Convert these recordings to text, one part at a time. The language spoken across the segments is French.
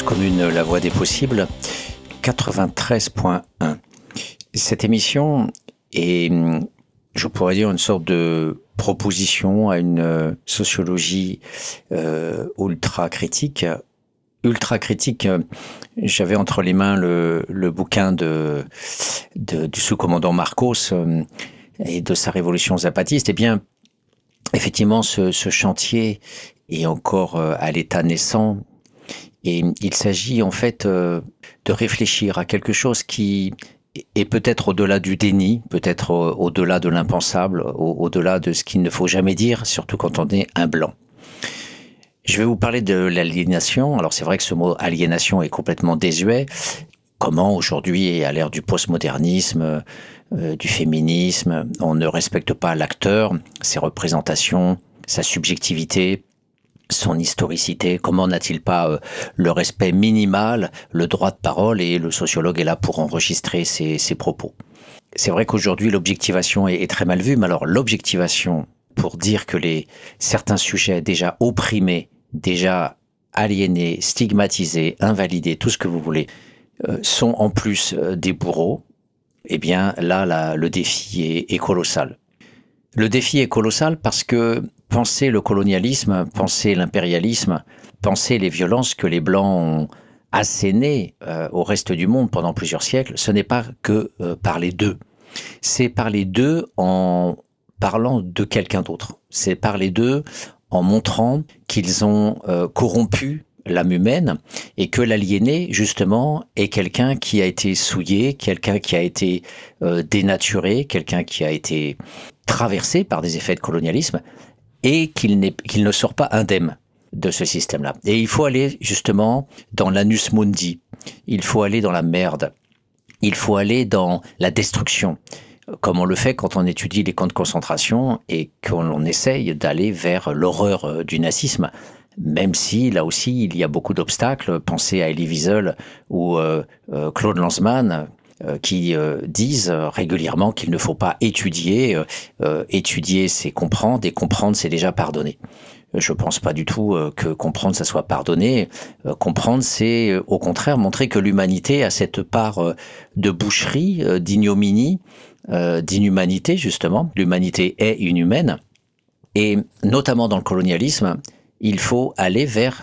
Commune, la voix des possibles, 93.1. Cette émission est, je pourrais dire, une sorte de proposition à une sociologie euh, ultra critique. Ultra critique, j'avais entre les mains le, le bouquin de, du sous-commandant Marcos euh, et de sa révolution zapatiste. Eh bien, effectivement, ce, ce chantier est encore euh, à l'état naissant. Et il s'agit en fait euh, de réfléchir à quelque chose qui est peut-être au-delà du déni, peut-être au-delà de l'impensable, au-delà de ce qu'il ne faut jamais dire, surtout quand on est un blanc. Je vais vous parler de l'aliénation. Alors c'est vrai que ce mot aliénation est complètement désuet. Comment aujourd'hui, à l'ère du postmodernisme, euh, du féminisme, on ne respecte pas l'acteur, ses représentations, sa subjectivité, son historicité Comment n'a-t-il pas euh, le respect minimal, le droit de parole et le sociologue est là pour enregistrer ses, propos C'est vrai qu'aujourd'hui l'objectivation est, très mal vue, mais alors l'objectivation pour dire que les certains sujets déjà opprimés, déjà aliénés, stigmatisés, invalidés, tout ce que vous voulez, euh, sont en plus euh, des bourreaux, eh bien là, le défi est colossal. Le défi est colossal parce que penser le colonialisme, penser l'impérialisme, penser les violences que les Blancs ont assénées euh, au reste du monde pendant plusieurs siècles, ce n'est pas que euh, parler d'eux. C'est parler d'eux en parlant de quelqu'un d'autre. C'est parler d'eux en montrant qu'ils ont euh, corrompu l'âme humaine et que l'aliéné, justement, est quelqu'un qui a été souillé, quelqu'un qui a été dénaturé, quelqu'un qui a été traversé par des effets de colonialisme et qu'il ne sort pas indemne de ce système-là. Et il faut aller justement dans l'anus mundi, il faut aller dans la merde, il faut aller dans la destruction, comme on le fait quand on étudie les camps de concentration et qu'on essaye d'aller vers l'horreur euh, du nazisme. Même si là aussi il y a beaucoup d'obstacles, pensez à Elie Wiesel ou euh, euh, Claude Lanzmann, qui euh, disent euh, régulièrement qu'il ne faut pas étudier. étudier, c'est comprendre, et comprendre, c'est déjà pardonner. Je pense pas du tout que comprendre, ça soit pardonner. comprendre, c'est au contraire montrer que l'humanité a cette part de boucherie, d'ignominie, d'inhumanité, justement. L'humanité est inhumaine. Et notamment dans le colonialisme, il faut aller vers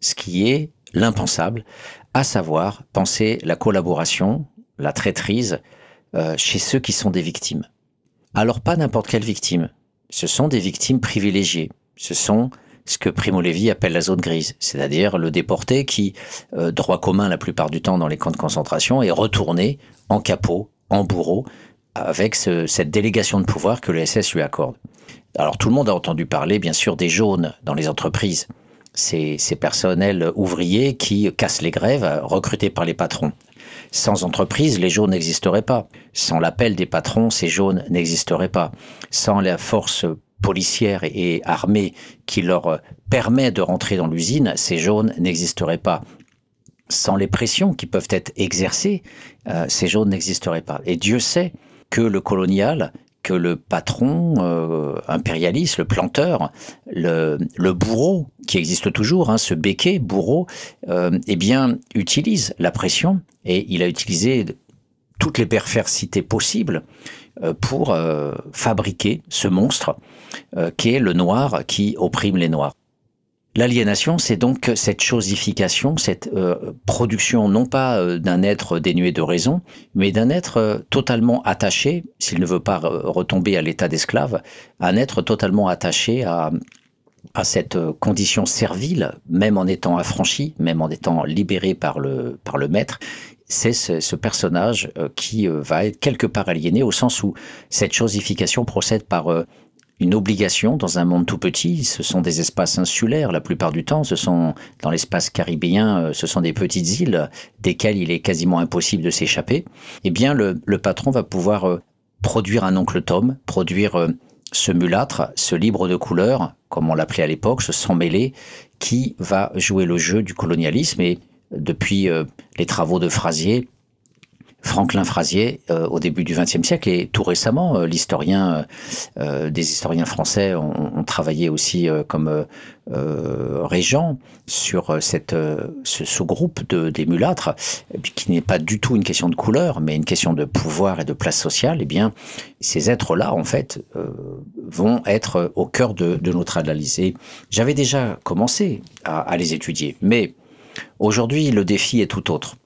ce qui est l'impensable, à savoir penser la collaboration, la traîtrise euh, chez ceux qui sont des victimes. Alors pas n'importe quelle victime, ce sont des victimes privilégiées, ce sont ce que Primo Levi appelle la zone grise, c'est-à-dire le déporté qui, euh, droit commun la plupart du temps dans les camps de concentration, est retourné en capot, en bourreau, avec cette délégation de pouvoir que le SS lui accorde. Alors tout le monde a entendu parler, bien sûr, des jaunes dans les entreprises, ces, ces personnels ouvriers qui cassent les grèves, recrutés par les patrons. Sans entreprise, les jaunes n'existeraient pas. Sans l'appel des patrons, ces jaunes n'existeraient pas. Sans la force policière et armée qui leur permet de rentrer dans l'usine, ces jaunes n'existeraient pas. Sans les pressions qui peuvent être exercées, euh, ces jaunes n'existeraient pas. Et Dieu sait que le colonial que le patron euh, impérialiste, le planteur, le, bourreau, qui existe toujours, hein, ce béquet bourreau, euh, eh bien, utilise la pression et il a utilisé toutes les perversités possibles euh, pour fabriquer ce monstre qui est le noir qui opprime les noirs. L'aliénation, c'est donc cette chosification, cette euh, production non pas euh, d'un être dénué de raison, mais d'un être euh, totalement attaché, s'il ne veut pas retomber à l'état d'esclave, un être totalement attaché à, cette condition servile, même en étant affranchi, même en étant libéré par le, par le maître, c'est ce, ce, personnage qui va être quelque part aliéné au sens où cette chosification procède par une obligation dans un monde tout petit. Ce sont des espaces insulaires la plupart du temps. Ce sont dans l'espace caribéen, euh, ce sont des petites îles desquelles il est quasiment impossible de s'échapper. Eh bien, le, patron va pouvoir euh, produire un oncle Tom, produire euh, ce mulâtre, ce libre de couleur, comme on l'appelait à l'époque, ce sang mêlé, qui va jouer le jeu du colonialisme. Et depuis les travaux de Frasier, Franklin Frasier euh, au début du XXe siècle et tout récemment, euh, l'historien, euh, des historiens français ont, ont travaillé aussi comme régent sur cette, ce sous-groupe de, des mulâtres, qui n'est pas du tout une question de couleur, mais une question de pouvoir et de place sociale. Eh bien, ces êtres-là, en fait, vont être au cœur de, de notre analyse. J'avais déjà commencé à, à les étudier, mais aujourd'hui, le défi est tout autre.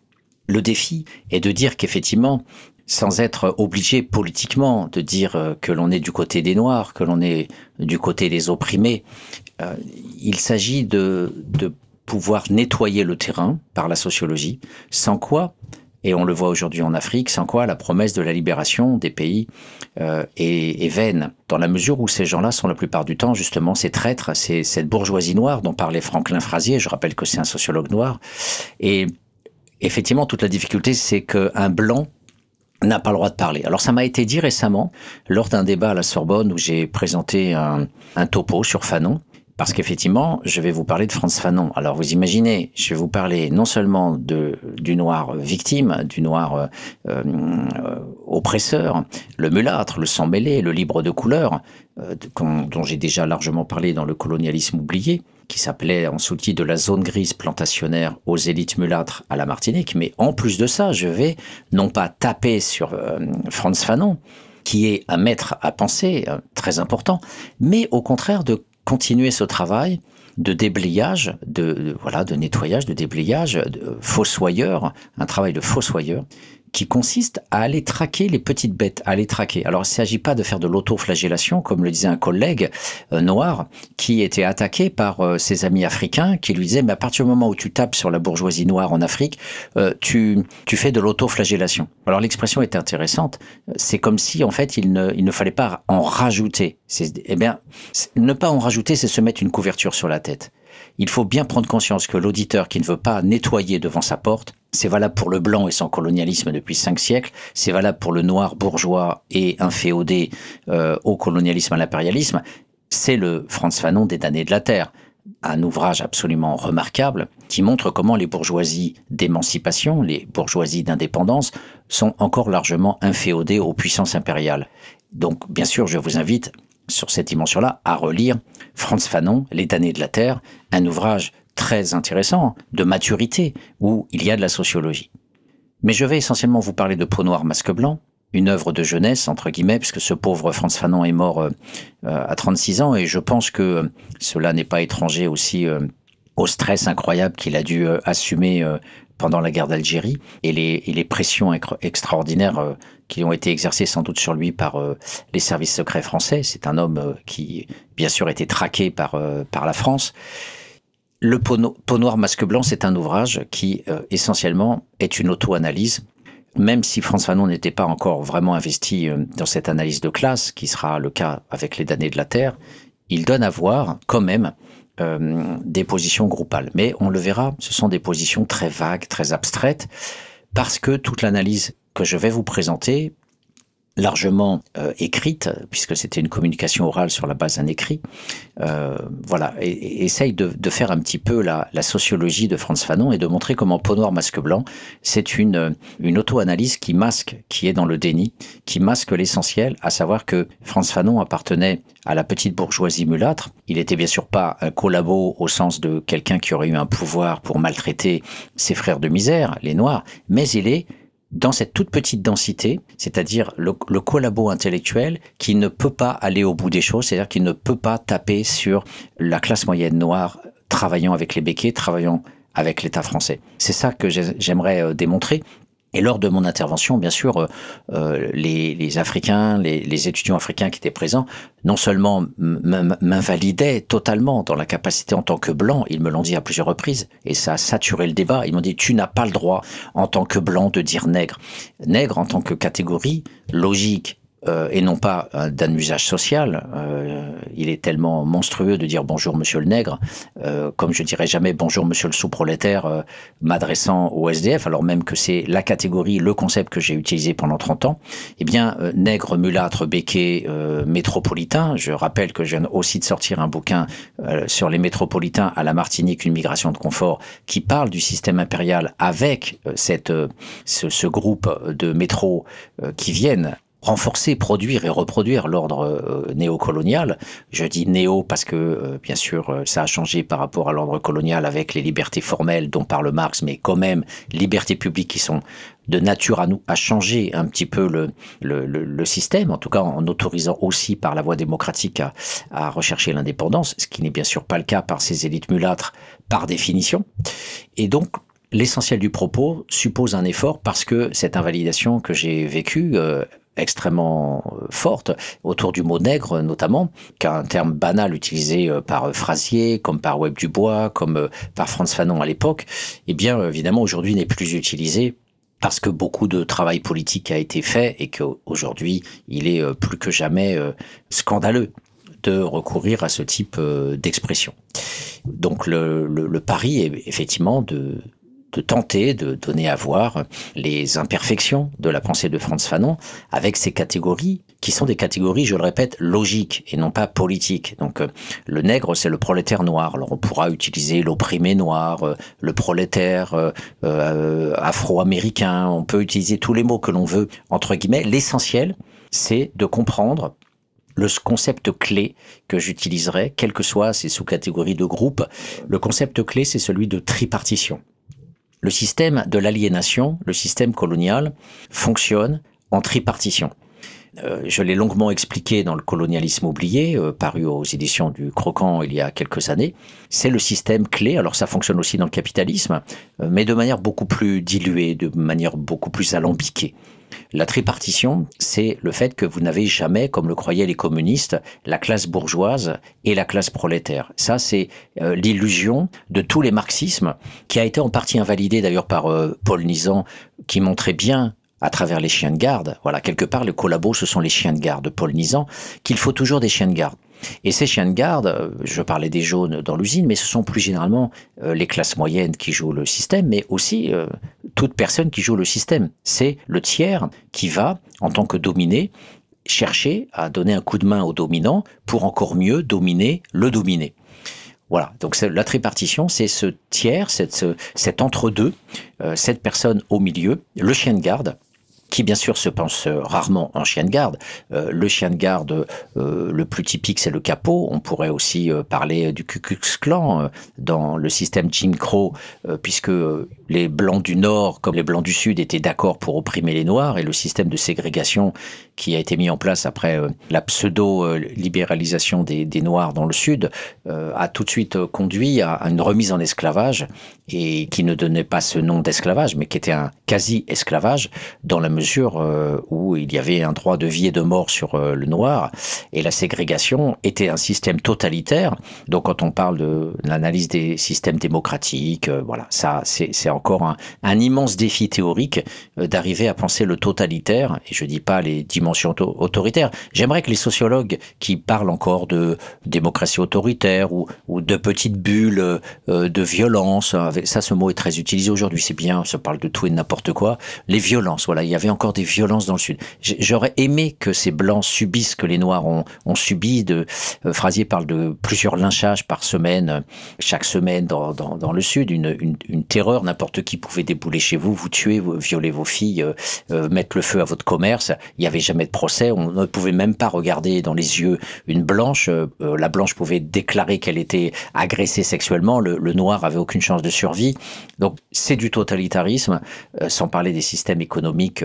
Le défi est de dire qu'effectivement, sans être obligé politiquement de dire euh, que l'on est du côté des Noirs, que l'on est du côté des opprimés, euh, il s'agit de, de pouvoir nettoyer le terrain par la sociologie, sans quoi, et on le voit aujourd'hui en Afrique, sans quoi la promesse de la libération des pays euh, est, est, vaine, dans la mesure où ces gens-là sont la plupart du temps justement ces traîtres, cette bourgeoisie noire dont parlait Franklin Frasier, je rappelle que c'est un sociologue noir, et effectivement, toute la difficulté, c'est qu'un blanc n'a pas le droit de parler. Alors ça m'a été dit récemment, lors d'un débat à la Sorbonne où j'ai présenté un, topo sur Fanon, parce qu'effectivement, je vais vous parler de Franz Fanon. Alors vous imaginez, je vais vous parler non seulement de, du noir victime, du noir euh, euh, oppresseur, le mulâtre, le sang mêlé, le libre de couleur, euh, dont j'ai déjà largement parlé dans le colonialisme oublié, qui s'appelait en sous-titre de la zone grise plantationnaire aux élites mulâtres à la Martinique. Mais en plus de ça, je vais non pas taper sur Franz Fanon, qui est un maître à penser très important, mais au contraire de continuer ce travail de déblayage, de, voilà, de nettoyage, de déblayage, de fossoyeur, un travail de fossoyeur, qui consiste à aller traquer les petites bêtes, à les traquer. Alors il ne s'agit pas de faire de l'autoflagellation, comme le disait un collègue euh, noir, qui était attaqué par euh, ses amis africains, qui lui disaient, mais à partir du moment où tu tapes sur la bourgeoisie noire en Afrique, euh, tu, tu fais de l'autoflagellation. Alors l'expression est intéressante, c'est comme si en fait il ne, il ne fallait pas en rajouter. Eh bien, ne pas en rajouter, c'est se mettre une couverture sur la tête il faut bien prendre conscience que l'auditeur qui ne veut pas nettoyer devant sa porte, c'est valable pour le blanc et son colonialisme depuis cinq siècles, c'est valable pour le noir bourgeois et inféodé euh, au colonialisme, à l'impérialisme, c'est le Franz Fanon des damnés de la Terre un ouvrage absolument remarquable qui montre comment les bourgeoisies d'émancipation, les bourgeoisies d'indépendance sont encore largement inféodées aux puissances impériales. Donc, bien sûr, je vous invite sur cette dimension-là à relire Franz Fanon, Les damnés de la Terre, un ouvrage très intéressant de maturité où il y a de la sociologie. Mais je vais essentiellement vous parler de Peau noire, masque blanc, une œuvre de jeunesse, entre guillemets, puisque ce pauvre Franz Fanon est mort euh, euh, à 36 ans, et je pense que cela n'est pas étranger aussi euh, au stress incroyable qu'il a dû assumer pendant la guerre d'Algérie et les, pressions extraordinaires qui ont été exercées sans doute sur lui par les services secrets français. C'est un homme qui, bien sûr, était traqué par, la France. Le peau, noir, masque blanc, c'est un ouvrage qui, essentiellement, est une auto-analyse même si François Fanon n'était pas encore vraiment investi euh, dans cette analyse de classe, qui sera le cas avec les damnés de la Terre, il donne à voir quand même euh, des positions groupales. Mais on le verra, ce sont des positions très vagues, très abstraites, parce que toute l'analyse que je vais vous présenter largement euh, écrite, puisque c'était une communication orale sur la base d'un écrit. Euh, voilà, et, essaye de, de, faire un petit peu la, la, sociologie de Franz Fanon et de montrer comment Peau noire, masque blanc, c'est une, une auto-analyse qui masque, qui est dans le déni, qui masque l'essentiel, à savoir que Franz Fanon appartenait à la petite bourgeoisie mulâtre. Il était bien sûr pas un collabo au sens de quelqu'un qui aurait eu un pouvoir pour maltraiter ses frères de misère, les Noirs, mais il est dans cette toute petite densité, c'est-à-dire le, collabo intellectuel qui ne peut pas aller au bout des choses, c'est-à-dire qui ne peut pas taper sur la classe moyenne noire travaillant avec les béquets, travaillant avec l'État français. C'est ça que j'aimerais euh, démontrer. Et lors de mon intervention, bien sûr, euh, euh, les, Africains, les, les, étudiants africains qui étaient présents, non seulement m'invalidaient totalement dans la capacité en tant que blanc, ils me l'ont dit à plusieurs reprises, et ça a saturé le débat, ils m'ont dit, tu n'as pas le droit en tant que blanc de dire nègre. Nègre en tant que catégorie logique, euh, et non pas d'un usage social. Euh, il est tellement monstrueux de dire bonjour monsieur le nègre, euh, comme je dirais jamais bonjour monsieur le sous-prolétaire m'adressant au SDF, alors même que c'est la catégorie, le concept que j'ai utilisé pendant 30 ans. Eh bien, nègre, mulâtre, béquet, métropolitain, je rappelle que je viens aussi de sortir un bouquin sur les métropolitains à la Martinique, une migration de confort, qui parle du système impérial avec cette, ce, ce groupe de métros qui viennent renforcer, produire et reproduire l'ordre euh, néocolonial. Je dis néo parce que, euh, bien sûr, euh, ça a changé par rapport à l'ordre colonial avec les libertés formelles dont parle Marx, mais quand même, libertés publiques qui sont de nature à nous à changer un petit peu le, le, système, en tout cas en autorisant aussi par la voie démocratique à rechercher l'indépendance, ce qui n'est bien sûr pas le cas par ces élites mulâtres par définition. Et donc l'essentiel du propos suppose un effort parce que cette invalidation que j'ai vécue extrêmement euh, forte autour du mot nègre notamment, qu'un terme banal utilisé euh, par euh, Frasier, comme par Webb Dubois, comme par Franz Fanon à l'époque, eh bien évidemment aujourd'hui n'est plus utilisé parce que beaucoup de travail politique a été fait et qu'aujourd'hui il est plus que jamais scandaleux de recourir à ce type d'expression. Donc le, le, le pari est effectivement de de tenter de donner à voir les imperfections de la pensée de Franz Fanon avec ces catégories qui sont des catégories, je le répète, logiques et non pas politiques. Donc euh, le nègre, c'est le prolétaire noir. Alors on pourra utiliser l'opprimé noir, euh, le prolétaire euh, afro-américain, on peut utiliser tous les mots que l'on veut, entre guillemets. L'essentiel, c'est de comprendre le concept clé que j'utiliserai, quelles que soient ces sous-catégories de groupe, le concept clé, c'est celui de tripartition. Le système de l'aliénation, le système colonial, fonctionne en tripartition. Euh, je l'ai longuement expliqué dans le colonialisme oublié, euh, paru aux éditions du Croquant il y a quelques années. C'est le système clé. Alors ça fonctionne aussi dans le capitalisme, euh, mais de manière beaucoup plus diluée, de manière beaucoup plus alambiquée. La tripartition, c'est le fait que vous n'avez jamais, comme le croyaient les communistes, la classe bourgeoise et la classe prolétaire. Ça, c'est euh, l'illusion de tous les marxismes, qui a été en partie invalidé d'ailleurs par euh, Paul Nizan, qui montrait bien à travers les chiens de garde, voilà, quelque part, le collabo, ce sont les chiens de garde de Paul Nizan, qu'il faut toujours des chiens de garde. Et ces chiens de garde, euh, je parlais des jaunes dans l'usine, mais ce sont plus généralement euh, les classes moyennes qui jouent le système, mais aussi euh, toute personne qui joue le système. C'est le tiers qui va, en tant que dominé, chercher à donner un coup de main au dominant pour encore mieux dominer le dominé. Voilà, donc la tripartition, c'est ce tiers, cette, cet entre-deux, cette personne au milieu, le chien de garde, qui bien sûr se pense euh, rarement en chien de garde. Euh, le chien de garde euh, le plus typique, c'est le capot. On pourrait aussi parler du Ku Klux dans le système Jim Crow, puisque les blancs du Nord comme les blancs du Sud étaient d'accord pour opprimer les Noirs, et le système de ségrégation qui a été mis en place après la pseudo-libéralisation des, Noirs dans le Sud a tout de suite conduit à une remise en esclavage, et qui ne donnait pas ce nom d'esclavage, mais qui était un quasi-esclavage dans la mesure euh, où il y avait un droit de vie et de mort sur euh, le noir, et la ségrégation était un système totalitaire. Donc quand on parle de l'analyse des systèmes démocratiques, euh, voilà, ça c'est encore un, immense défi théorique d'arriver à penser le totalitaire, et je dis pas les dimensions autoritaires. J'aimerais que les sociologues qui parlent encore de démocratie autoritaire ou, de petites bulles de violence, ça ce mot est très utilisé aujourd'hui, c'est bien, on se parle de tout et de n'importe quoi, les violences, voilà, il y avait encore des violences dans le Sud. J'aurais aimé que ces Blancs subissent ce que les Noirs ont, ont subi. De, euh, Frasier parle de plusieurs lynchages par semaine, euh, chaque semaine dans, dans, dans le Sud, une, une, une terreur. N'importe qui pouvait débouler chez vous, vous tuer, vous, violer vos filles, euh, euh mettre le feu à votre commerce. Il n'y avait jamais de procès. On ne pouvait même pas regarder dans les yeux une blanche. la blanche pouvait déclarer qu'elle était agressée sexuellement. Le, le, noir avait aucune chance de survie. Donc c'est du totalitarisme, sans parler des systèmes économiques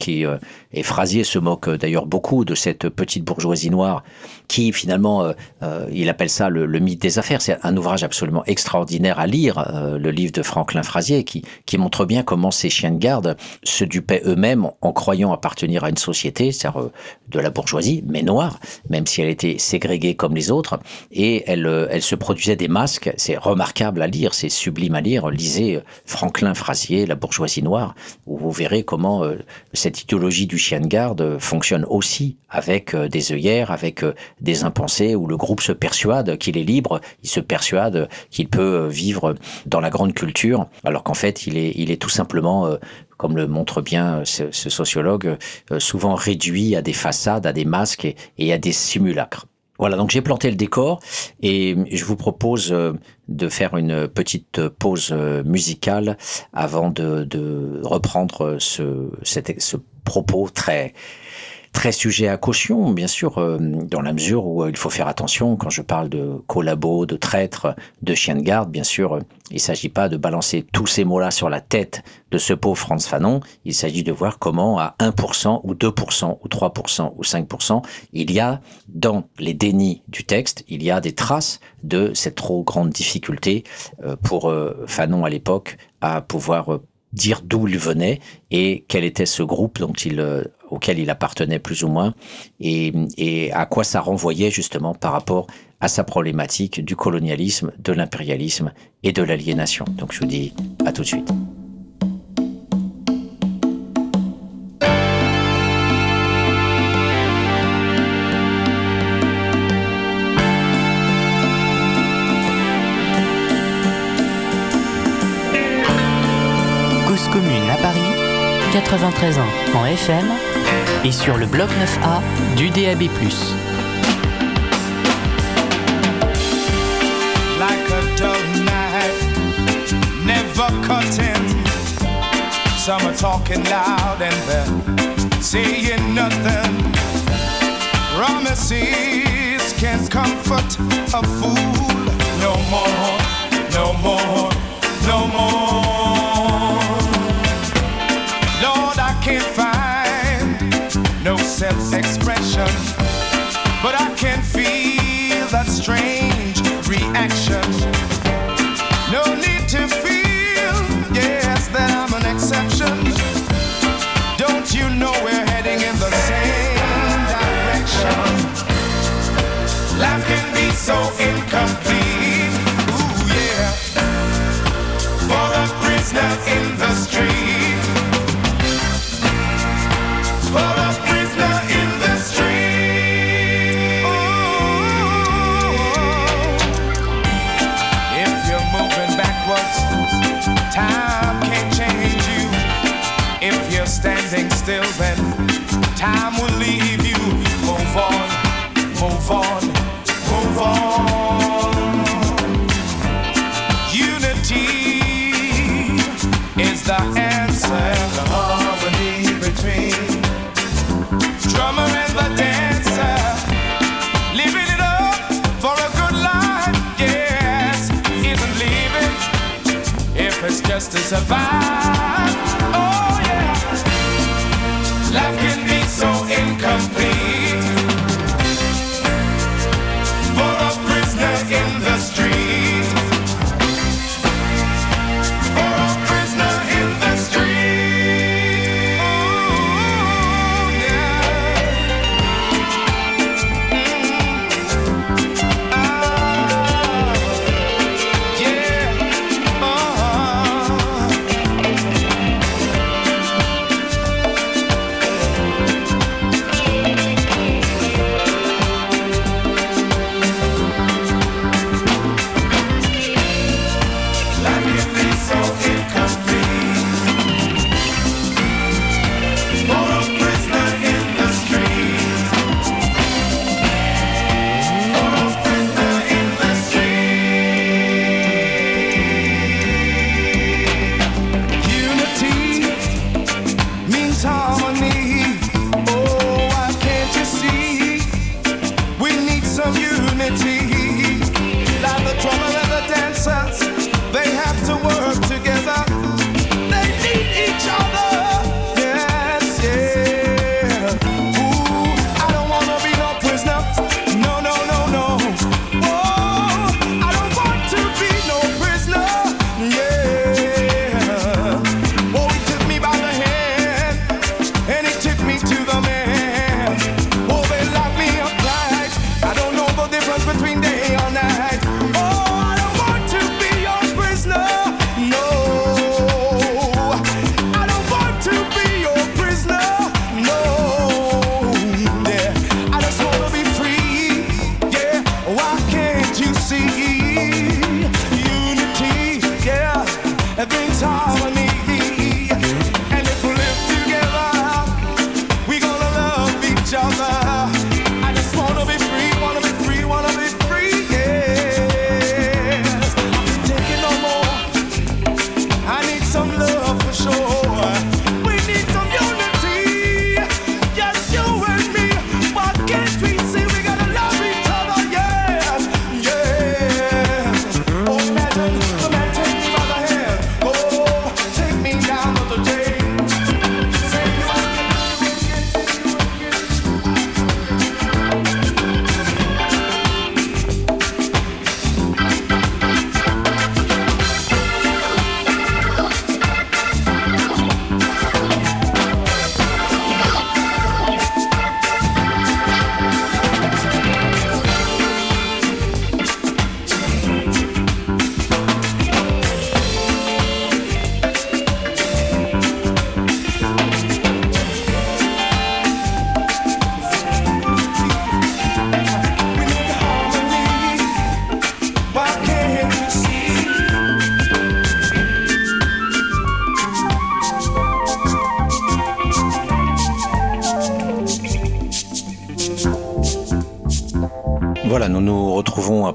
qui euh, et Frasier se moque euh, d'ailleurs beaucoup de cette petite bourgeoisie noire qui finalement, euh, il appelle ça le, mythe des affaires. C'est un ouvrage absolument extraordinaire à lire, le livre de Franklin Frasier, qui, qui montre bien comment ces chiens de garde se dupaient eux-mêmes en croyant appartenir à une société, c'est-à-dire de la bourgeoisie, mais noire, même si elle était ségrégée comme les autres, et elle, elle se produisait des masques. C'est remarquable à lire, c'est sublime à lire. Lisez Franklin Frasier, La bourgeoisie noire, où vous verrez comment cette cette idéologie du chien de garde fonctionne aussi avec des œillères, avec des impensés, où le groupe se persuade qu'il est libre, il se persuade qu'il peut vivre dans la grande culture, alors qu'en fait, il est tout simplement comme le montre bien ce, sociologue, souvent réduit à des façades, à des masques et à des simulacres. Voilà, donc j'ai planté le décor et je vous propose euh, de faire une petite pause euh, musicale avant de, reprendre ce, ce propos très très sujet à caution, bien sûr, euh, dans la mesure où il faut faire attention quand je parle de collabos, de traîtres, de chiens de garde. Bien sûr, il ne s'agit pas de balancer tous ces mots-là sur la tête de ce pauvre Franz Fanon. Il s'agit de voir comment à 1% ou 2% ou 3% ou 5%, il y a dans les dénis du texte, il y a des traces de cette trop grande difficulté euh, pour euh, Fanon à l'époque à pouvoir dire d'où il venait et quel était ce groupe dont il, euh, auquel il appartenait plus ou moins et, et à quoi ça renvoyait justement par rapport à sa problématique du colonialisme, de l'impérialisme et de l'aliénation. Donc je vous dis à tout de suite. 93 ans en FM et sur le bloc 9A du DAB+. Like a dull knife, never cutting. Some are talking loud and they're saying nothing. Promises can't comfort a fool no more, no more, no more. No self expression, but I can feel move on. Unity is the answer. The harmony between drummer and the dancer. Living it up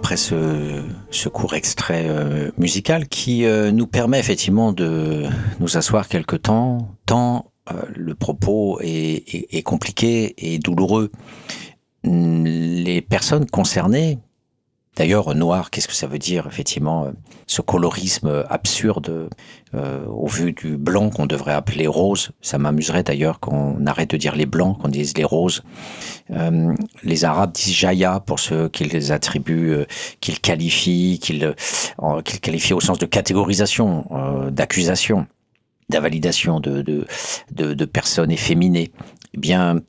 après ce, ce court extrait euh, musical qui euh, nous permet effectivement de nous asseoir quelque temps, tant euh, le propos est, compliqué et douloureux. Les personnes concernées, D'ailleurs, noir, qu'est-ce que ça veut dire Effectivement, euh, ce colorisme absurde euh, au vu du blanc qu'on devrait appeler rose? Ça m'amuserait d'ailleurs qu'on arrête de dire les blancs, qu'on dise les roses. Euh, les Arabes disent jaya pour ceux qu'ils attribuent, qu'ils qualifient, qu'ils qualifient au sens de catégorisation, d'accusation, d'invalidation de, de, de, de personnes efféminées. Eh bien,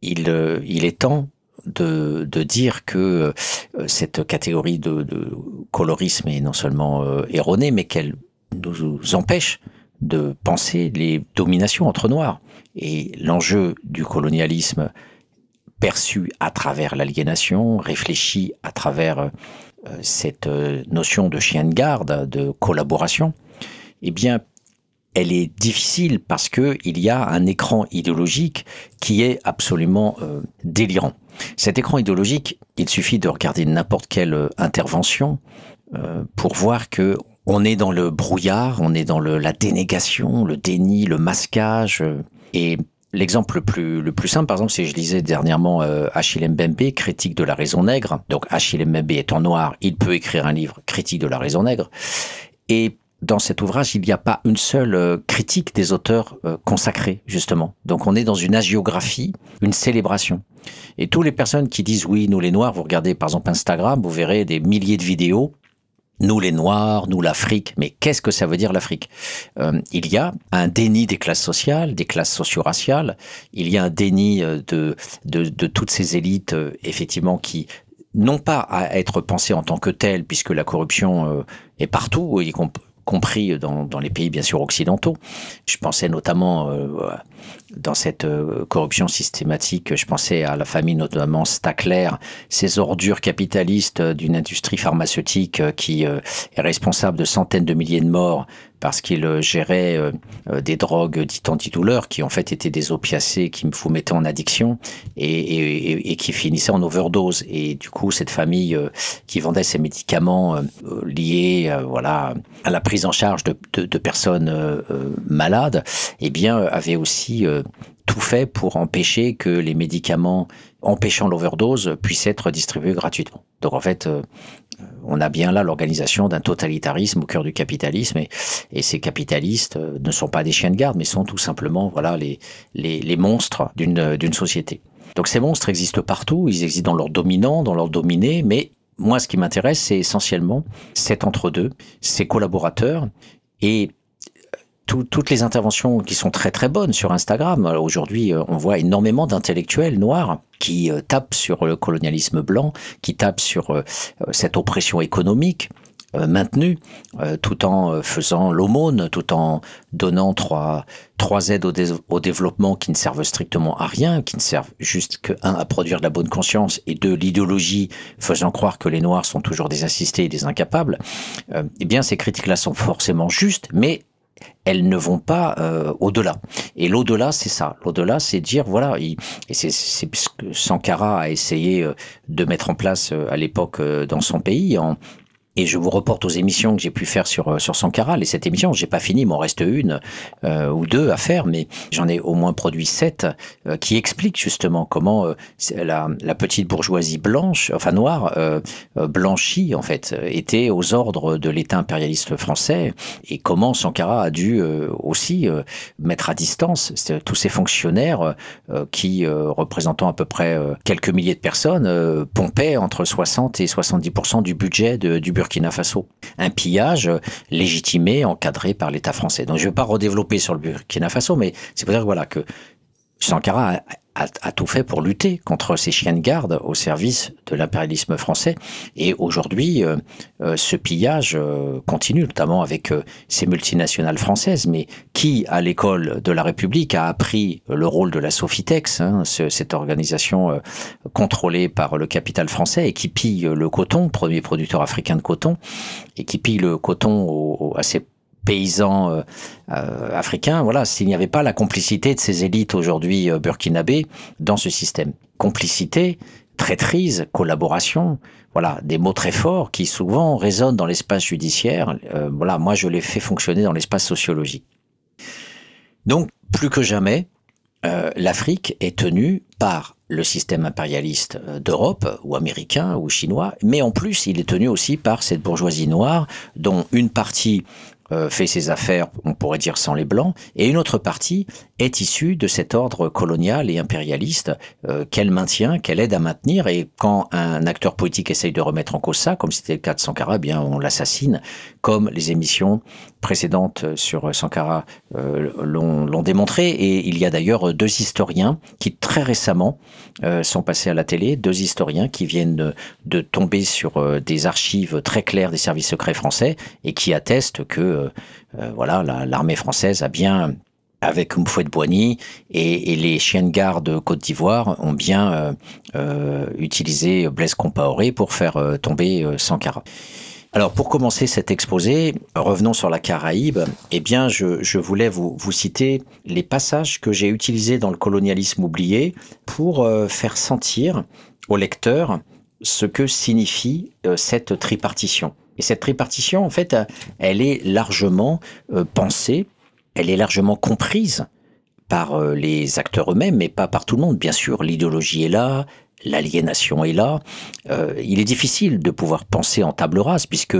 il, il est temps de, dire que euh, cette catégorie de, de colorisme est non seulement euh, erronée, mais qu'elle nous empêche de penser les dominations entre noirs. Et l'enjeu du colonialisme perçu à travers l'aliénation, réfléchi à travers euh, cette notion de chien de garde, de collaboration, eh bien, elle est difficile parce que il y a un écran idéologique qui est absolument euh, délirant. Cet écran idéologique, il suffit de regarder n'importe quelle euh, intervention euh, pour voir que on est dans le brouillard, on est dans le, la dénégation, le déni, le masquage. et l'exemple le plus, le plus simple, par exemple, c'est je lisais dernièrement euh, Achille Mbembe, critique de la raison nègre. Donc Achille Mbembe étant noir, il peut écrire un livre critique de la raison nègre. Et dans cet ouvrage, il n'y a pas une seule euh, critique des auteurs euh, consacrés, justement. Donc on est dans une agiographie, une célébration. Et toutes les personnes qui disent oui, nous les Noirs, vous regardez par exemple Instagram, vous verrez des milliers de vidéos. Nous les Noirs, nous l'Afrique. Mais qu'est-ce que ça veut dire l'Afrique? Euh, Il y a un déni des classes sociales, des classes socio-raciales. Il y a un déni de, toutes ces élites, effectivement, qui non pas à être pensées en tant que telles, puisque la corruption est partout, y compris compris dans, dans, les pays bien sûr occidentaux. Je pensais notamment euh, dans cette euh, corruption systématique, je pensais à la famille notamment Stackler, ces ordures capitalistes d'une industrie pharmaceutique euh, qui est responsable de centaines de milliers de morts parce qu'il gérait euh, des drogues dites antidouleurs qui en fait étaient des opiacés qui vous mettaient en addiction et, qui finissaient en overdose. Et du coup, cette famille euh, qui vendait ces médicaments euh, liés voilà, à la prise en charge de, de personnes malades, eh bien, avait aussi tout fait pour empêcher que les médicaments empêchant l'overdose puissent être distribués gratuitement. Donc en fait, euh, on a bien là l'organisation d'un totalitarisme au cœur du capitalisme et, ces capitalistes euh, ne sont pas des chiens de garde, mais sont tout simplement voilà les, les, les monstres d'une société. Donc ces monstres existent partout, ils existent dans leurs dominants, dans leurs dominés, mais moi ce qui m'intéresse c'est essentiellement cet entre-deux, ces collaborateurs et tout, toutes les interventions qui sont très très bonnes sur Instagram. Aujourd'hui, on voit énormément d'intellectuels noirs qui euh, tapent sur le colonialisme blanc, qui tapent sur euh, cette oppression économique euh, maintenue, tout en faisant l'aumône, tout en donnant trois, trois aides au, développement qui ne servent strictement à rien, qui ne servent juste que, un, à produire de la bonne conscience, et deux, l'idéologie faisant croire que les Noirs sont toujours des assistés et des incapables, eh bien, ces critiques-là sont forcément justes, mais elles ne vont pas euh, au-delà. Et l'au-delà, c'est ça. L'au-delà, c'est dire, voilà, il, et c'est ce que Sankara a essayé euh, de mettre en place euh, à l'époque dans son pays, et je vous reporte aux émissions que j'ai pu faire sur sur Sankara. Et cette émission, j'ai pas fini, il m'en reste une euh, ou deux à faire, mais j'en ai au moins produit sept euh, qui expliquent justement comment euh, la, la, petite bourgeoisie blanche, enfin noire, euh, blanchie en fait, était aux ordres de l'État impérialiste français et comment Sankara a dû aussi mettre à distance tous ces fonctionnaires qui, représentant à peu près quelques milliers de personnes, pompaient entre 60 et 70% du budget de, du Burkina Faso. Un pillage légitimé, encadré par l'État français. Donc je ne vais pas redévelopper sur le Burkina Faso, mais c'est pour dire voilà, que Sankara a, tout fait pour lutter contre ces chiens de garde au service de l'impérialisme français. Et aujourd'hui, euh, euh, ce pillage euh, continue, notamment avec ces multinationales françaises. Mais qui, à l'école de la République, a appris le rôle de la Sofitex, hein, ce, cette organisation contrôlée par le capital français et qui pille le coton, premier producteur africain de coton, et qui pille le coton à ses paysans euh, euh, africains, voilà, s'il n'y avait pas la complicité de ces élites aujourd'hui euh, burkinabés dans ce système. complicité, traîtrise, collaboration, voilà, des mots très forts qui souvent résonnent dans l'espace judiciaire. Euh, voilà, moi je les fais fonctionner dans l'espace sociologique. Donc, plus que jamais, euh, l'Afrique est tenue par le système impérialiste euh, d'Europe, ou américain, ou chinois, mais en plus, il est tenu aussi par cette bourgeoisie noire, dont une partie euh, fait ses affaires, on pourrait dire sans les blancs, et une autre partie est issue de cet ordre colonial et impérialiste euh, qu'elle maintient, qu'elle aide à maintenir, et quand un acteur politique essaye de remettre en cause ça, comme c'était le cas de Sankara, eh on l'assassine, comme les émissions précédentes sur Sankara euh, l'ont démontré, et il y a d'ailleurs deux historiens qui très récemment sont passés à la télé, deux historiens qui viennent de, de tomber sur des archives très claires des services secrets français et qui attestent que euh, euh, voilà, l'armée française a bien avec Mfouet Boigny et, les chiens de garde Côte d'Ivoire ont bien euh, utilisé Blaise Compaoré pour faire tomber Sankara. Alors pour commencer cet exposé, revenons sur la Caraïbe. Eh bien, je, voulais vous, citer les passages que j'ai utilisés dans le colonialisme oublié pour faire sentir au lecteur ce que signifie cette tripartition. Et cette tripartition, en fait, elle est largement euh, pensée, elle est largement comprise par euh, les acteurs eux-mêmes, mais pas par tout le monde. Bien sûr, l'idéologie est là, l'aliénation est là. Euh, il est difficile de pouvoir penser en table rase, puisque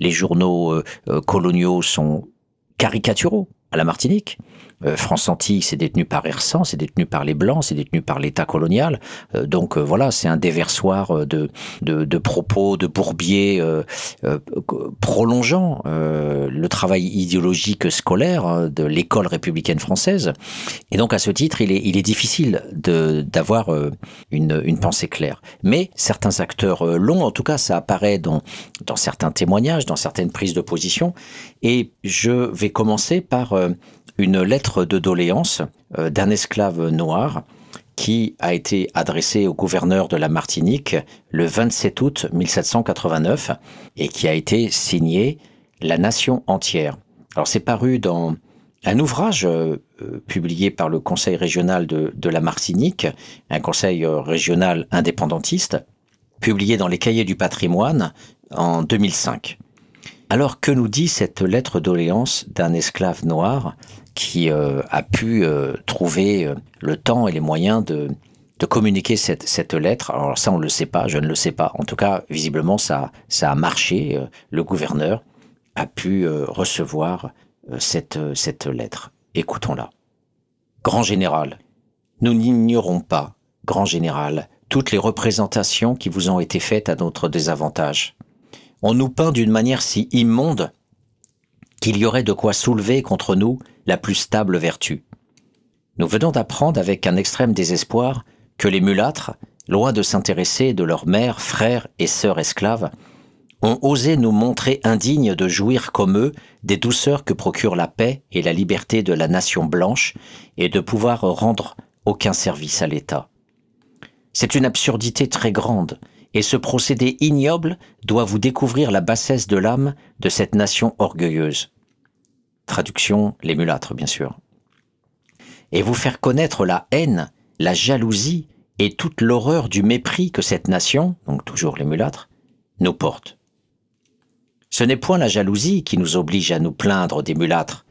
les journaux coloniaux sont caricaturaux à la Martinique. Euh, France Antilles, c'est détenu par Ersan, c'est détenu par les Blancs, c'est détenu par l'État colonial. Euh, donc euh, voilà, c'est un déversoir de, de, propos, de bourbiers prolongeant le travail idéologique scolaire hein, de l'école républicaine française. Et donc à ce titre, il est, il est difficile d'avoir une, une pensée claire. Mais certains acteurs l'ont, en tout cas ça apparaît dans, dans certains témoignages, dans certaines prises de position. Et je vais commencer par une lettre de doléance euh, d'un esclave noir qui a été adressée au gouverneur de la Martinique le 27 août 1789 et qui a été signée La Nation entière. Alors c'est paru dans un ouvrage euh, publié par le Conseil régional de, la Martinique, un conseil euh, régional indépendantiste, publié dans les cahiers du patrimoine en 2005. Alors que nous dit cette lettre doléance d'un esclave noir qui euh, a pu euh, trouver euh, le temps et les moyens de, de communiquer cette, cette, lettre. Alors ça, on ne le sait pas, je ne le sais pas. En tout cas, visiblement, ça, ça a marché. Le gouverneur a pu recevoir cette, cette lettre. Écoutons-la. Grand général, nous n'ignorons pas, grand général, toutes les représentations qui vous ont été faites à notre désavantage. On nous peint d'une manière si immonde qu'il y aurait de quoi soulever contre nous la plus stable vertu. Nous venons d'apprendre avec un extrême désespoir que les mulâtres, loin de s'intéresser de leurs mères, frères et sœurs esclaves, ont osé nous montrer indignes de jouir comme eux des douceurs que procure la paix et la liberté de la nation blanche et de pouvoir rendre aucun service à l'État. C'est une absurdité très grande, et ce procédé ignoble doit vous découvrir la bassesse de l'âme de cette nation orgueilleuse. Traduction, les mulâtres, bien sûr. Et vous faire connaître la haine, la jalousie et toute l'horreur du mépris que cette nation, donc toujours les mulâtres, nous porte. Ce n'est point la jalousie qui nous oblige à nous plaindre des mulâtres,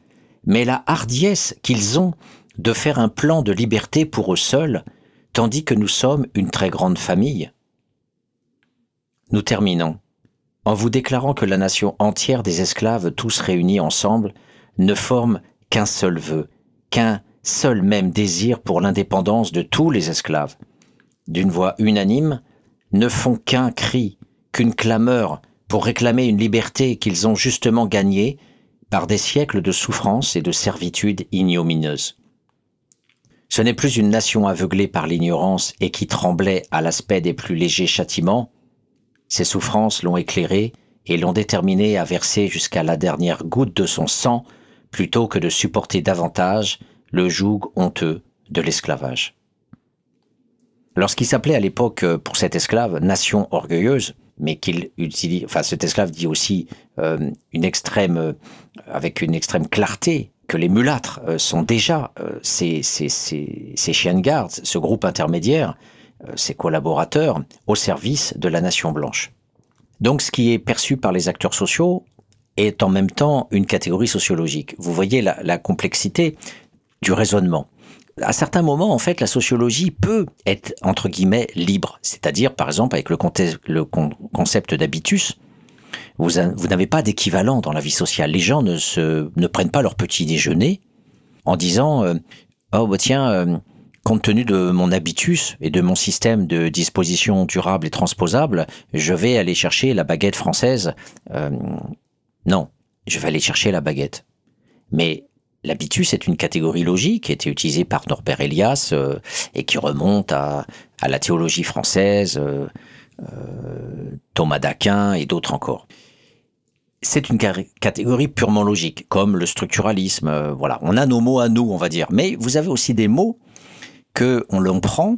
mais la hardiesse qu'ils ont de faire un plan de liberté pour eux seuls, tandis que nous sommes une très grande famille. Nous terminons en vous déclarant que la nation entière des esclaves, tous réunis ensemble, ne forme qu'un seul vœu, qu'un seul même désir pour l'indépendance de tous les esclaves. D'une voix unanime, ne font qu'un cri, qu'une clameur pour réclamer une liberté qu'ils ont justement gagnée par des siècles de souffrance et de servitude ignominieuse. Ce n'est plus une nation aveuglée par l'ignorance et qui tremblait à l'aspect des plus légers châtiments. Ses souffrances l'ont éclairée et l'ont déterminé à verser jusqu'à la dernière goutte de son sang plutôt que de supporter davantage le joug honteux de l'esclavage. Lorsqu'il s'appelait à l'époque euh, pour cet esclave nation orgueilleuse, mais qu'il utilise, enfin cet esclave dit aussi euh, une extrême, euh, avec une extrême clarté que les mulâtres sont déjà ces, ces, ces, ces, chiens de garde, ce groupe intermédiaire, ses collaborateurs au service de la nation blanche. Donc ce qui est perçu par les acteurs sociaux est en même temps une catégorie sociologique. Vous voyez la, complexité du raisonnement. À certains moments, en fait, la sociologie peut être, entre guillemets, libre. C'est-à-dire, par exemple, avec le, concept d'habitus, vous, n'avez pas d'équivalent dans la vie sociale. Les gens ne prennent pas leur petit déjeuner en disant euh, Oh, bah, tiens, euh, compte tenu de mon habitus et de mon système de disposition durable et transposable, je vais aller chercher la baguette française. Euh, non, je vais aller chercher la baguette. Mais l'habitus est une catégorie logique qui a été utilisée par Norbert Elias euh, et qui remonte à, la théologie française, euh, Thomas d'Aquin et d'autres encore. C'est une catégorie purement logique, comme le structuralisme. voilà, on a nos mots à nous, on va dire. Mais vous avez aussi des mots que on l'en prend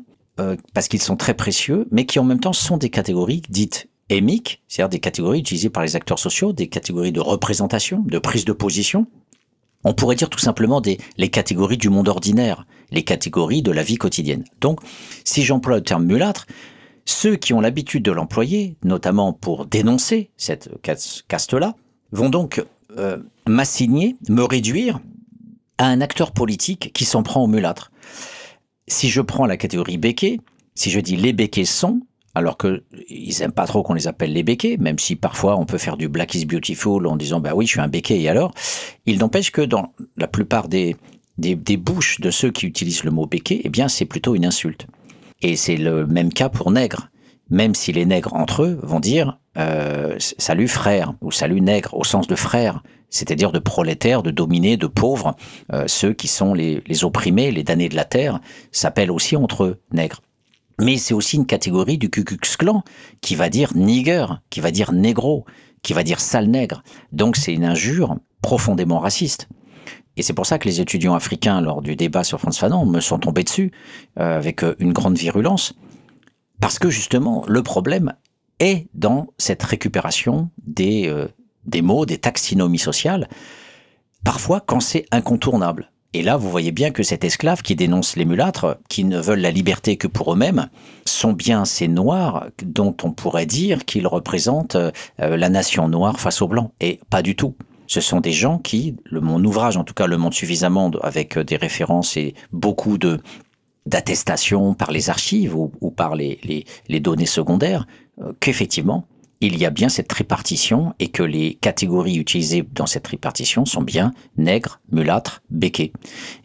parce qu'ils sont très précieux, mais qui en même temps sont des catégories dites émiques, c'est-à-dire des catégories utilisées par les acteurs sociaux, des catégories de représentation, de prise de position, on pourrait dire tout simplement des, les catégories du monde ordinaire, les catégories de la vie quotidienne. Donc, si j'emploie le terme mulâtre, ceux qui ont l'habitude de l'employer, notamment pour dénoncer cette caste-là, vont donc euh, m'assigner, me réduire à un acteur politique qui s'en prend au mulâtre. Si je prends la catégorie béquet, si je dis les béquets sont, alors qu'ils aiment pas trop qu'on les appelle les béquets, même si parfois on peut faire du Black is Beautiful en disant bah oui je suis un béquet et alors, il n'empêche que dans la plupart des, des, bouches de ceux qui utilisent le mot béquet, eh bien c'est plutôt une insulte. Et c'est le même cas pour nègre, même si les nègres entre eux vont dire euh, salut frère ou salut nègre au sens de frère, c'est-à-dire de prolétaires, de dominés, de pauvres, euh, ceux qui sont les, opprimés, les damnés de la terre, s'appellent aussi entre eux nègres. Mais c'est aussi une catégorie du Ku Klux Klan qui va dire nigger, qui va dire négro, qui va dire sale nègre. Donc c'est une injure profondément raciste. Et c'est pour ça que les étudiants africains, lors du débat sur France Fanon, me sont tombés dessus euh, avec une grande virulence. Parce que justement, le problème est dans cette récupération des, euh, mots, des taxinomies sociales, parfois quand c'est incontournable. Et là, vous voyez bien que cet esclave qui dénonce les mulâtres, qui ne veulent la liberté que pour eux-mêmes, sont bien ces noirs dont on pourrait dire qu'ils représentent euh, la nation noire face aux blancs. Et pas du tout. Ce sont des gens qui, mon ouvrage en tout cas le montre suffisamment avec euh, des références et beaucoup de d'attestations par les archives ou, par les, données secondaires, euh, qu'effectivement, il y a bien cette tripartition et que les catégories utilisées dans cette tripartition sont bien nègres, mulâtres, béquets.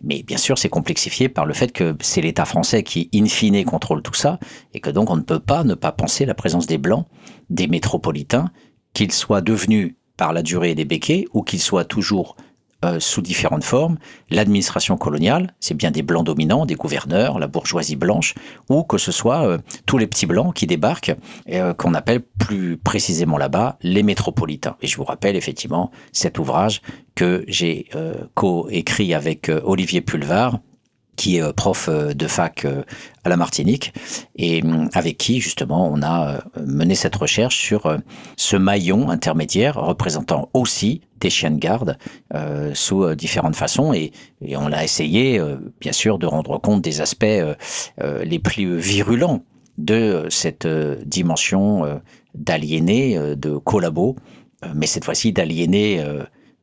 Mais bien sûr, c'est complexifié par le fait que c'est l'État français qui, in fine, contrôle tout ça et que donc on ne peut pas ne pas penser la présence des Blancs, des métropolitains, qu'ils soient devenus par la durée des béquets ou qu'ils soient toujours euh, sous différentes formes. L'administration coloniale, c'est bien des blancs dominants, des gouverneurs, la bourgeoisie blanche, ou que ce soit euh, tous les petits blancs qui débarquent, euh, qu'on appelle plus précisément là-bas les métropolitains. Et je vous rappelle effectivement cet ouvrage que j'ai co-écrit avec Olivier Pulvar, qui est prof de fac à la Martinique. Et hum, avec qui justement on a mené cette recherche sur ce maillon intermédiaire représentant aussi des chiens de garde euh, sous euh, différentes façons. Et, on a essayé euh, bien sûr de rendre compte des aspects les plus virulents de cette dimension d'aliéné, de collabo, mais cette fois-ci d'aliéné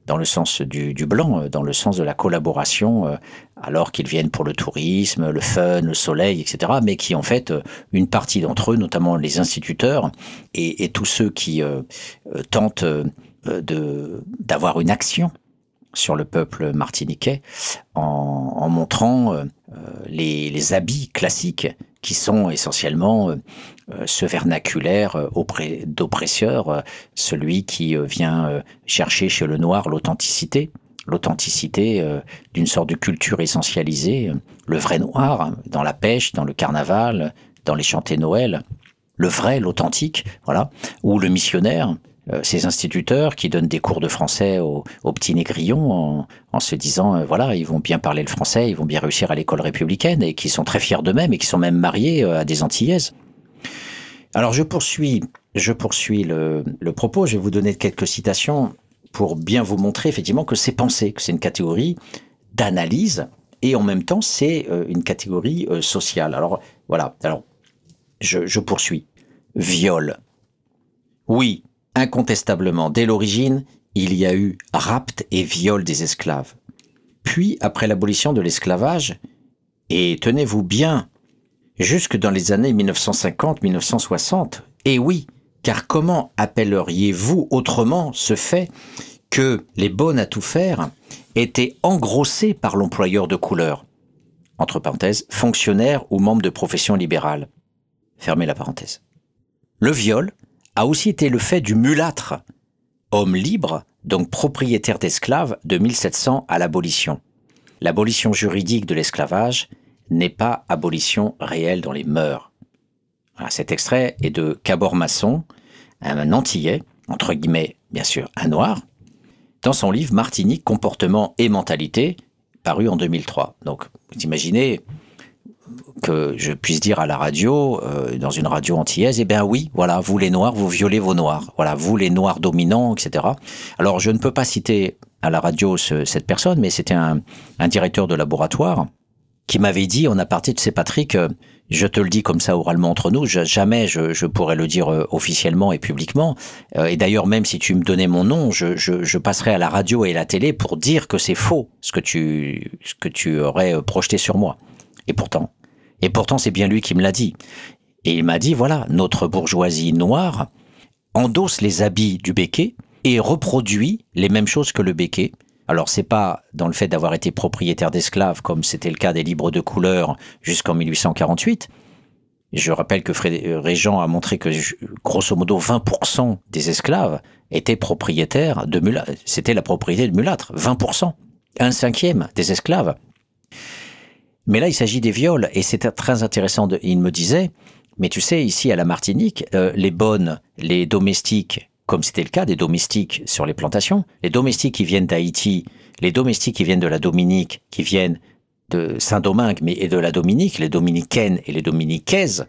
dans le sens du, blanc, dans le sens de la collaboration, alors qu'ils viennent pour le tourisme, le fun, le soleil, etc., mais qui en fait, une partie d'entre eux, notamment les instituteurs et, tous ceux qui tentent euh, d'avoir une action sur le peuple martiniquais en, montrant euh, les, habits classiques qui sont essentiellement euh, ce vernaculaire d'oppresseur, celui qui vient chercher chez le noir l'authenticité, l'authenticité d'une sorte de culture essentialisée, le vrai noir, dans la pêche, dans le carnaval, dans les chantés Noël, le vrai, l'authentique, voilà, ou le missionnaire, euh, ces instituteurs qui donnent des cours de français aux, petits négrillons en, se disant euh, voilà ils vont bien parler le français, ils vont bien réussir à l'école républicaine et qui sont très fiers d'eux-mêmes et qui sont même mariés euh, à des antillaises. Alors je poursuis, je poursuis le, le, propos. Je vais vous donner quelques citations pour bien vous montrer effectivement que c'est pensé, que c'est une catégorie d'analyse et en même temps c'est une catégorie sociale. Alors voilà. Alors je, je poursuis. Viol. Oui, incontestablement, dès l'origine, il y a eu rapt et viol des esclaves. Puis, après l'abolition de l'esclavage, et tenez-vous bien, jusque dans les années 1950-1960, et oui, car comment appelleriez-vous autrement ce fait que les bonnes à tout faire étaient engrossés par l'employeur de couleur? Entre parenthèses, fonctionnaire ou membre de profession libérale. Fermez la parenthèse. Le viol a aussi été le fait du mulâtre, homme libre, donc propriétaire d'esclaves de 1700 à l'abolition. L'abolition juridique de l'esclavage n'est pas abolition réelle dans les mœurs. cet extrait est de Cabor Masson, un Antillais, entre guillemets, bien sûr, un noir, dans son livre Martinique, comportement et mentalité, paru en 2003. Donc, vous imaginez que je puisse dire à la radio, euh, dans une radio antillaise, eh bien oui, voilà, vous les noirs, vous violez vos noirs. Voilà, vous les noirs dominants, etc. Alors, je ne peux pas citer à la radio cette personne, mais c'était un, directeur de laboratoire qui m'avait dit en aparté, tu sais Patrick, euh, je te le dis comme ça oralement entre nous, jamais je, pourrais le dire euh, officiellement et publiquement. Et d'ailleurs, même si tu me donnais mon nom, je, passerais à la radio et à la télé pour dire que c'est faux ce que tu aurais projeté sur moi. Et pourtant, et pourtant c'est bien lui qui me l'a dit. Et il m'a dit, voilà, notre bourgeoisie noire endosse les habits du béquet et reproduit les mêmes choses que le béquet alors c'est pas dans le fait d'avoir été propriétaire d'esclaves comme c'était le cas des libres de couleur jusqu'en 1848. Je rappelle que euh, Régent a montré que grosso modo 20% des esclaves étaient propriétaires de mulâtres. C'était la propriété de mulâtres, 20%. Un cinquième des esclaves. Mais là, il s'agit des viols et c'est très intéressant. il me disait, mais tu sais, ici à la Martinique, euh, les bonnes, les domestiques comme c'était le cas des domestiques sur les plantations. Les domestiques qui viennent d'Haïti, les domestiques qui viennent de la Dominique, qui viennent de Saint-Domingue, mais et de la Dominique, les dominicaines et les dominiquaises,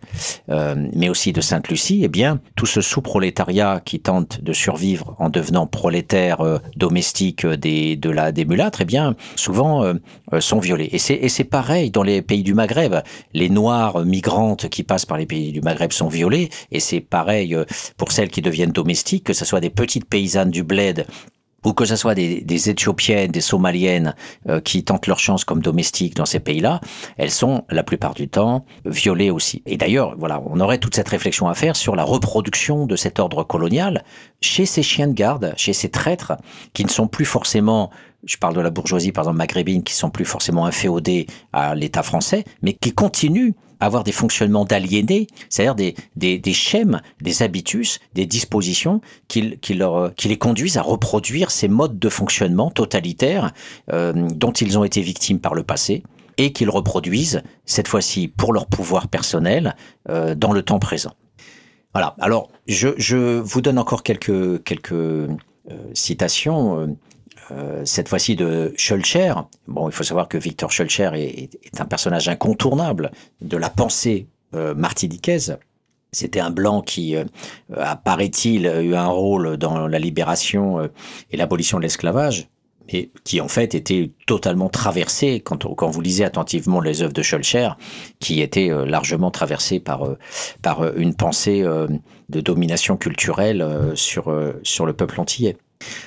euh, mais aussi de Sainte-Lucie, eh bien, tout ce sous-prolétariat qui tente de survivre en devenant prolétaire euh, domestique des, de des mulâtres, eh bien, souvent euh, sont violés. Et c'est, et c'est pareil dans les pays du Maghreb. Les Noirs migrantes qui passent par les pays du Maghreb sont violées, et c'est pareil pour celles qui deviennent domestiques, que ce soit des petites paysannes du bled ou que ce soit des, des Éthiopiennes, des Somaliennes euh, qui tentent leur chance comme domestiques dans ces pays-là, elles sont la plupart du temps violées aussi. Et d'ailleurs, voilà, on aurait toute cette réflexion à faire sur la reproduction de cet ordre colonial chez ces chiens de garde, chez ces traîtres qui ne sont plus forcément je parle de la bourgeoisie, par exemple maghrébine, qui sont plus forcément inféodés à l'État français, mais qui continuent avoir des fonctionnements d'aliénés, c'est-à-dire des, des, des, schèmes, des habitus, des dispositions qui, qui, leur, qui les conduisent à reproduire ces modes de fonctionnement totalitaires euh, dont ils ont été victimes par le passé et qu'ils reproduisent, cette fois-ci pour leur pouvoir personnel, euh, dans le temps présent. Voilà, alors je, je vous donne encore quelques, quelques euh, citations. Euh, cette fois-ci de Schulcher. Bon, il faut savoir que Victor Schulcher est, un personnage incontournable de la pensée euh, martiniquaise. C'était un blanc qui, euh, apparaît-il, a eu un rôle dans la libération et l'abolition de l'esclavage, mais qui en fait était totalement traversé, quand, vous lisez attentivement les œuvres de Schulcher, qui étaient largement traversées par, par une pensée de domination culturelle sur, sur le peuple antillais.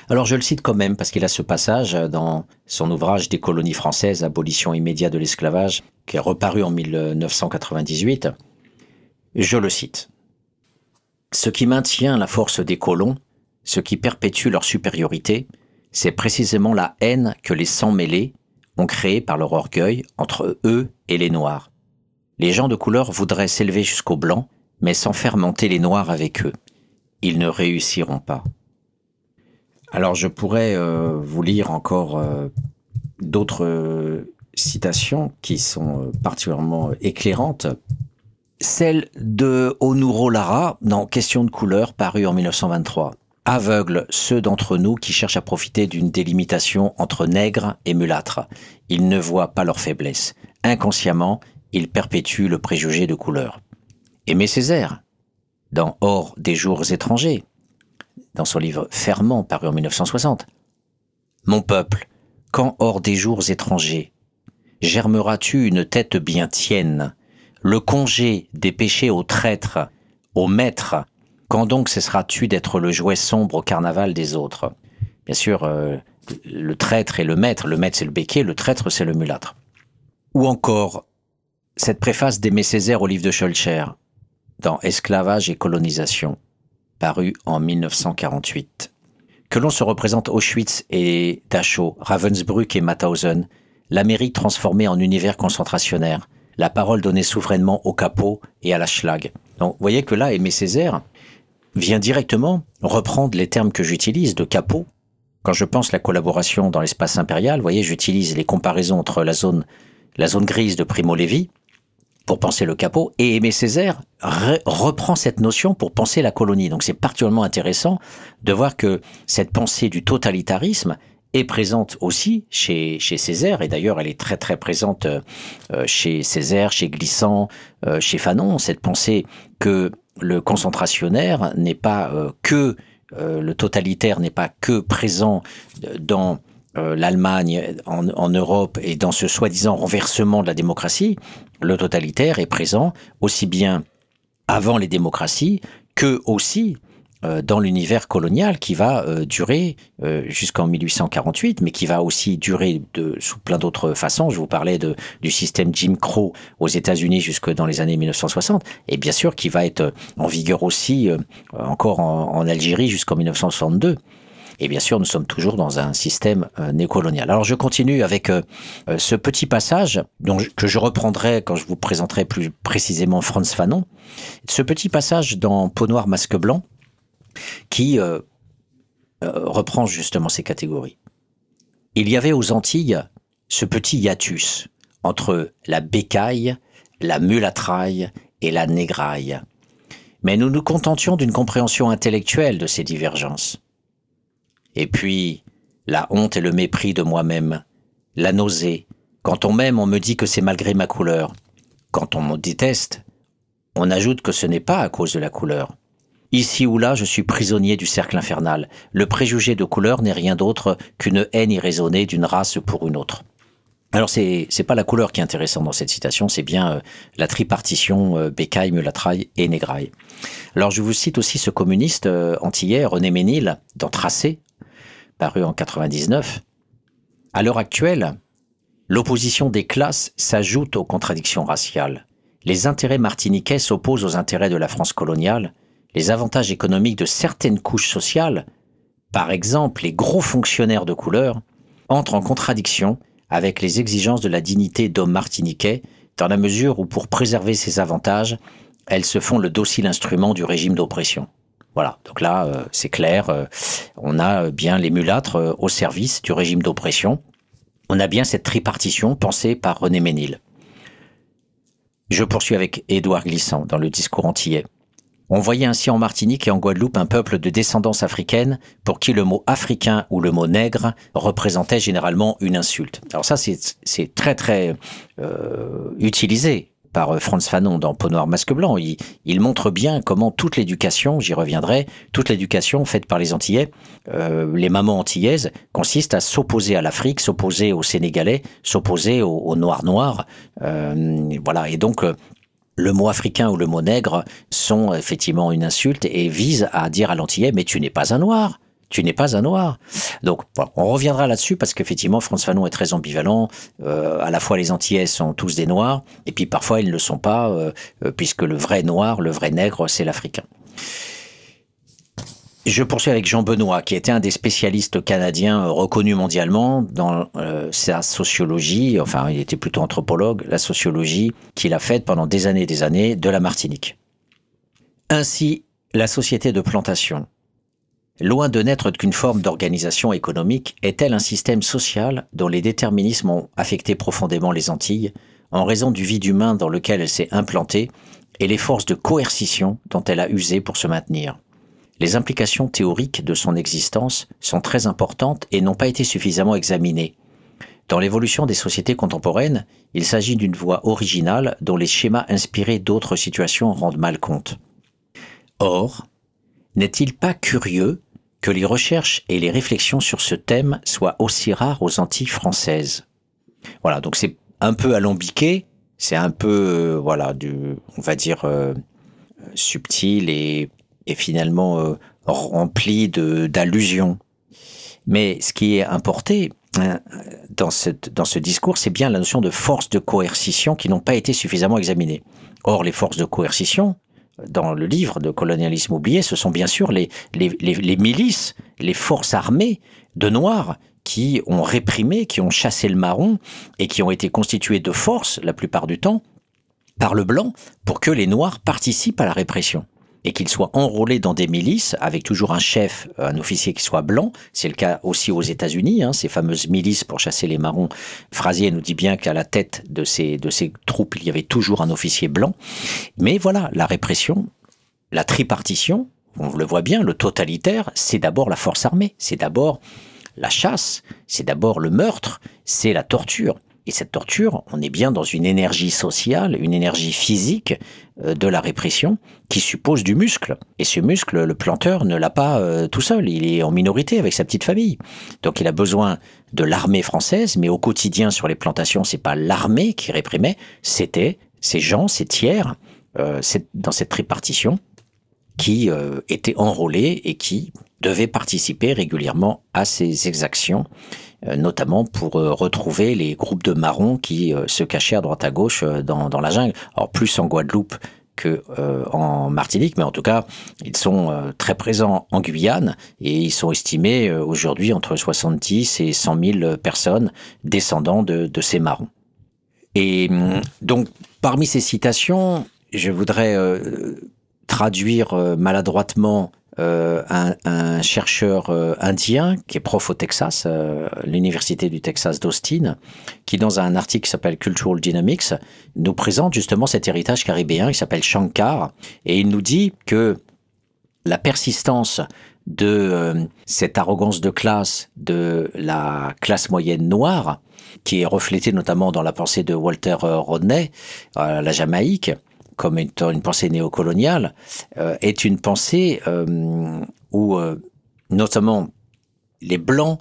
Alors je le cite quand même parce qu'il a ce passage dans son ouvrage des colonies françaises, Abolition immédiate de l'esclavage, qui est reparu en 1998. Je le cite. Ce qui maintient la force des colons, ce qui perpétue leur supériorité, c'est précisément la haine que les sans mêlés ont créée par leur orgueil entre eux et les Noirs. Les gens de couleur voudraient s'élever jusqu'aux Blancs, mais sans faire monter les Noirs avec eux. Ils ne réussiront pas. Alors je pourrais euh, vous lire encore euh, d'autres euh, citations qui sont particulièrement éclairantes. Celle de Onuro Lara dans Question de couleur, paru en 1923. Aveugle ceux d'entre nous qui cherchent à profiter d'une délimitation entre nègres et mulâtres. Ils ne voient pas leur faiblesse. Inconsciemment, ils perpétuent le préjugé de couleur. Aimé Césaire, dans Hors des jours étrangers, dans son livre Ferment, paru en 1960. Mon peuple, quand hors des jours étrangers, germeras-tu une tête bien tienne, le congé des péchés aux traîtres, aux maîtres, quand donc cesseras-tu d'être le jouet sombre au carnaval des autres? Bien sûr, euh, le traître et le maître, le maître c'est le béquet, le traître c'est le mulâtre. Ou encore, cette préface d'Aimé Césaire au livre de Schulcher, dans Esclavage et colonisation, paru en 1948. Que l'on se représente Auschwitz et Dachau, Ravensbrück et Mauthausen, l'Amérique transformée en univers concentrationnaire, la parole donnée souverainement au capot et à la schlag. Donc, vous voyez que là, Aimé Césaire vient directement reprendre les termes que j'utilise de capot. Quand je pense la collaboration dans l'espace impérial, vous voyez, j'utilise les comparaisons entre la zone, la zone grise de Primo Levi pour penser le capot. Et Aimé Césaire reprend cette notion pour penser la colonie. Donc c'est particulièrement intéressant de voir que cette pensée du totalitarisme est présente aussi chez, Césaire, et d'ailleurs elle est très très présente euh, chez Césaire, chez Glissant, euh, chez Fanon, cette pensée que le concentrationnaire n'est pas euh, que, le totalitaire n'est pas que présent dans l'Allemagne, en, en, Europe et dans ce soi-disant renversement de la démocratie, le totalitaire est présent aussi bien avant les démocraties que aussi euh, dans l'univers colonial qui va euh, durer euh, jusqu'en 1848, mais qui va aussi durer sous plein d'autres façons. Je vous parlais du système Jim Crow aux États-Unis jusque dans les années 1960, et bien sûr qui va être en vigueur aussi encore en, en Algérie jusqu'en 1962. Et bien sûr, nous sommes toujours dans un système néocolonial. Alors je continue avec ce petit passage que je reprendrai quand je vous présenterai plus précisément Franz Fanon. Ce petit passage dans Peau noire, masque blanc, qui euh, euh, reprend justement ces catégories. Il y avait aux Antilles ce petit hiatus entre la bécaille, la mulatraille et la négraille. Mais nous nous contentions d'une compréhension intellectuelle de ces divergences. Et puis, la honte et le mépris de moi-même, la nausée. Quand on m'aime, on me dit que c'est malgré ma couleur. Quand on me déteste, on ajoute que ce n'est pas à cause de la couleur. Ici ou là, je suis prisonnier du cercle infernal. Le préjugé de couleur n'est rien d'autre qu'une haine irraisonnée d'une race pour une autre. Alors c'est c'est pas la couleur qui est intéressante dans cette citation, c'est bien euh, la tripartition euh, bécaille, mulatraille et négraille. Alors je vous cite aussi ce communiste euh, antillais René Ménil dans Tracé, paru en 99. À l'heure actuelle, l'opposition des classes s'ajoute aux contradictions raciales. Les intérêts martiniquais s'opposent aux intérêts de la France coloniale les avantages économiques de certaines couches sociales, par exemple les gros fonctionnaires de couleur, entrent en contradiction avec les exigences de la dignité d'homme martiniquais, dans la mesure où pour préserver ces avantages, elles se font le docile instrument du régime d'oppression. Voilà, donc là, euh, c'est clair, euh, on a bien les mulâtres euh, au service du régime d'oppression. On a bien cette tripartition pensée par René Ménil. Je poursuis avec Édouard Glissant dans le discours antillais. On voyait ainsi en Martinique et en Guadeloupe un peuple de descendance africaine pour qui le mot africain ou le mot nègre représentait généralement une insulte. Alors ça, c'est très très utilisé par euh, Franz Fanon dans Peau noir masque blanc. Il, il montre bien comment toute l'éducation, j'y reviendrai, toute l'éducation faite par les Antillais, euh, les mamans antillaises, consiste à s'opposer à l'Afrique, s'opposer aux Sénégalais, s'opposer aux, Noirs Noirs. Euh, voilà, et donc le mot africain ou le mot nègre sont effectivement une insulte et visent à dire à l'antillais mais tu n'es pas un noir. Tu n'es pas un noir. Donc, on reviendra là-dessus parce qu'effectivement, François Fanon est très ambivalent. Euh, à la fois, les Antillais sont tous des noirs, et puis parfois, ils ne le sont pas, euh, euh, puisque le vrai noir, le vrai nègre, c'est l'Africain. Je poursuis avec Jean Benoît, qui était un des spécialistes canadiens euh, reconnus mondialement dans sa sociologie, enfin il était plutôt anthropologue, la sociologie qu'il a faite pendant des années et des années de la Martinique. Ainsi, la société de plantation, loin de n'être qu'une forme d'organisation économique, est-elle un système social dont les déterminismes ont affecté profondément les Antilles, en raison du vide humain dans lequel elle s'est implantée et les forces de coercition dont elle a usé pour se maintenir? Les implications théoriques de son existence sont très importantes et n'ont pas été suffisamment examinées. Dans l'évolution des sociétés contemporaines, il s'agit d'une voie originale dont les schémas inspirés d'autres situations rendent mal compte. Or, n'est-il pas curieux que les recherches et les réflexions sur ce thème soient aussi rares aux Antilles françaises Voilà, donc c'est un peu alambiqué, C'est un peu, euh, voilà, du, on va dire, euh, subtil et, finalement euh, rempli d'allusions. Mais ce qui est importé hein, dans, dans ce discours, c'est bien la notion de force de coercition qui n'ont pas été suffisamment examinées. Or, les forces de coercition, dans le livre de colonialisme oublié, ce sont bien sûr les, milices, les forces armées de Noirs qui ont réprimé, qui ont chassé le marron et qui ont été constituées de force, la plupart du temps, par le blanc pour que les Noirs participent à la répression et qu'ils soient enrôlés dans des milices avec toujours un chef, un officier qui soit blanc. C'est le cas aussi aux États-Unis, hein, ces fameuses milices pour chasser les marrons. Frasier nous dit bien qu'à la tête de ces, de ces troupes, il y avait toujours un officier blanc. Mais voilà, la répression, la tripartition, on le voit bien, le totalitaire, c'est d'abord la force armée, c'est d'abord la chasse, c'est d'abord le meurtre, c'est la torture. Et cette torture, on est bien dans une énergie sociale, une énergie physique euh, de la répression qui suppose du muscle. Et ce muscle, le planteur ne l'a pas euh, tout seul, il est en minorité avec sa petite famille. Donc il a besoin de l'armée française, mais au quotidien sur les plantations, c'est pas l'armée qui réprimait, c'était ces gens, ces tiers, euh, dans cette tripartition, qui étaient enrôlés et qui devaient participer régulièrement à ces exactions, notamment pour euh, retrouver les groupes de marrons qui euh, se cachaient à droite à gauche euh, dans, la jungle. Alors plus en Guadeloupe que euh, en Martinique, mais en tout cas, ils sont euh, très présents en Guyane et ils sont estimés euh, aujourd'hui entre 70 et 100 000 personnes descendants de, ces marrons. Et hum, donc, parmi ces citations, je voudrais euh, traduire euh, maladroitement euh, un, un chercheur euh, indien qui est prof au Texas, euh, l'université du Texas d'Austin, qui dans un article qui s'appelle Cultural Dynamics nous présente justement cet héritage caribéen. Qui s'appelle Shankar et il nous dit que la persistance de euh, cette arrogance de classe de la classe moyenne noire qui est reflétée notamment dans la pensée de Walter euh, Rodney, euh, la Jamaïque, comme étant une pensée néocoloniale, euh, est une pensée euh, où euh, notamment les Blancs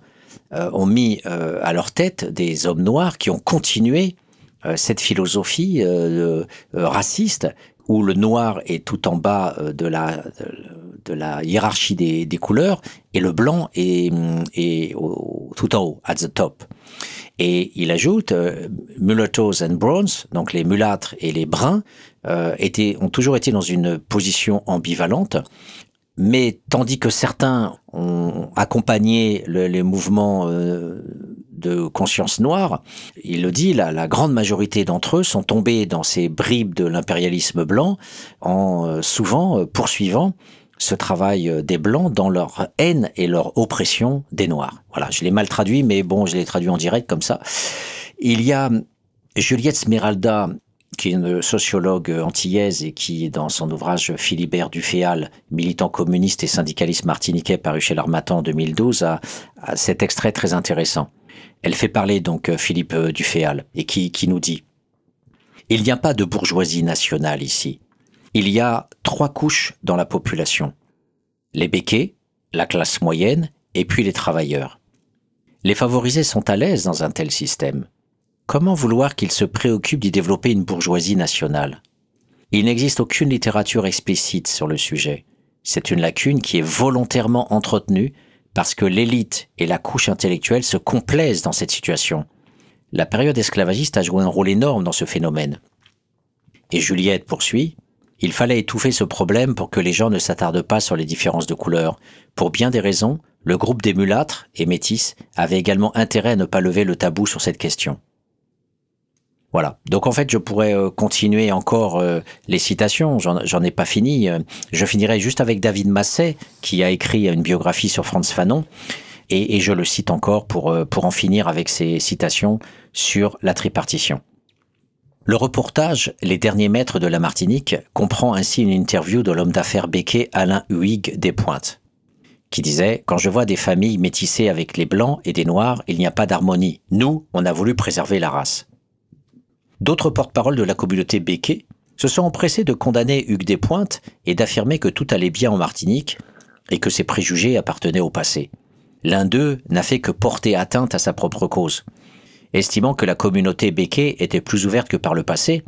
ont mis à leur tête des hommes noirs qui ont continué cette philosophie raciste où le noir est tout en bas euh, de la, hiérarchie des, couleurs et le blanc est, au- tout en haut, at the top. Et il ajoute, euh, mulattoes and browns, donc les mulâtres et les bruns, euh, ont toujours été dans une position ambivalente. Mais tandis que certains ont accompagné le- les mouvements de conscience noire, il le dit, la, la grande majorité d'entre eux sont tombés dans ces bribes de l'impérialisme blanc en euh, souvent euh, poursuivant ce travail euh, des blancs dans leur haine et leur oppression des noirs. Voilà, je l'ai mal traduit, mais bon, je l'ai traduit en direct comme ça. Il y a Juliette Smeralda, qui est une sociologue antillaise et qui, dans son ouvrage Philibert Duféal, militant communiste et syndicaliste martiniquais paru chez l'Armatan en 2012, a, a cet extrait très intéressant. Elle fait parler donc euh, Philippe euh, Duféal et qui, qui nous dit Il n'y a pas de bourgeoisie nationale ici. Il y a trois couches dans la population. Les béquets, la classe moyenne et puis les travailleurs. Les favorisés sont à l'aise dans un tel système. Comment vouloir qu'ils se préoccupent d'y développer une bourgeoisie nationale? Il n'existe aucune littérature explicite sur le sujet. C'est une lacune qui est volontairement entretenue parce que l'élite et la couche intellectuelle se complaisent dans cette situation. La période esclavagiste a joué un rôle énorme dans ce phénomène. Et Juliette poursuit, il fallait étouffer ce problème pour que les gens ne s'attardent pas sur les différences de couleur. Pour bien des raisons, le groupe des mulâtres et métis avait également intérêt à ne pas lever le tabou sur cette question. Voilà. Donc en fait, je pourrais euh, continuer encore euh, les citations. J'en ai pas fini. Euh, Je finirai juste avec David Masset, qui a écrit une biographie sur Franz Fanon. Et, je le cite encore pour, pour en finir avec ses citations sur la tripartition. Le reportage Les derniers maîtres de la Martinique comprend ainsi une interview de l'homme d'affaires béquet Alain Huyghe Despointes, qui disait Quand je vois des familles métissées avec les blancs et des noirs, il n'y a pas d'harmonie. Nous, on a voulu préserver la race. D'autres porte-parole de la communauté béquet se sont empressés de condamner Hugues Despointes et d'affirmer que tout allait bien en Martinique et que ses préjugés appartenaient au passé. L'un d'eux n'a fait que porter atteinte à sa propre cause. estimant que la communauté béquée était plus ouverte que par le passé,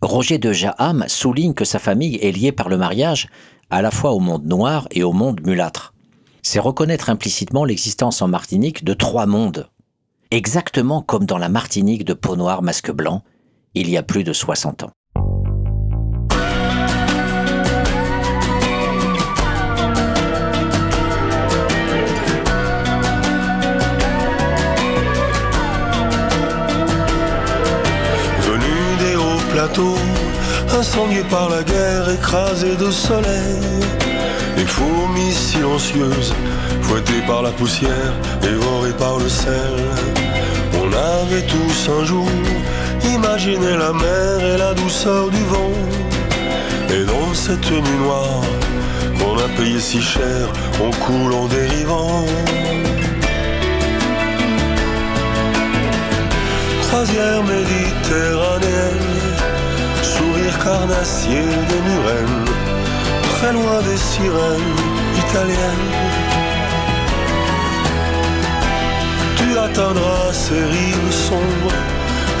Roger de Jaham souligne que sa famille est liée par le mariage à la fois au monde noir et au monde mulâtre. C'est reconnaître implicitement l'existence en Martinique de trois mondes, exactement comme dans la Martinique de peau noire masque blanc, il y a plus de 60 ans. Venu des hauts plateaux, incendié par la guerre, écrasé de soleil. Les fourmis silencieuses, fouettées par la poussière, dévorées par le sel. On avait tous un jour imaginé la mer et la douceur du vent. Et dans cette nuit noire qu'on a payé si cher, on coule en dérivant. Croisière méditerranéenne, sourire carnassier des murennes, très loin des sirènes italiennes. Tu atteindras ces rives sombres,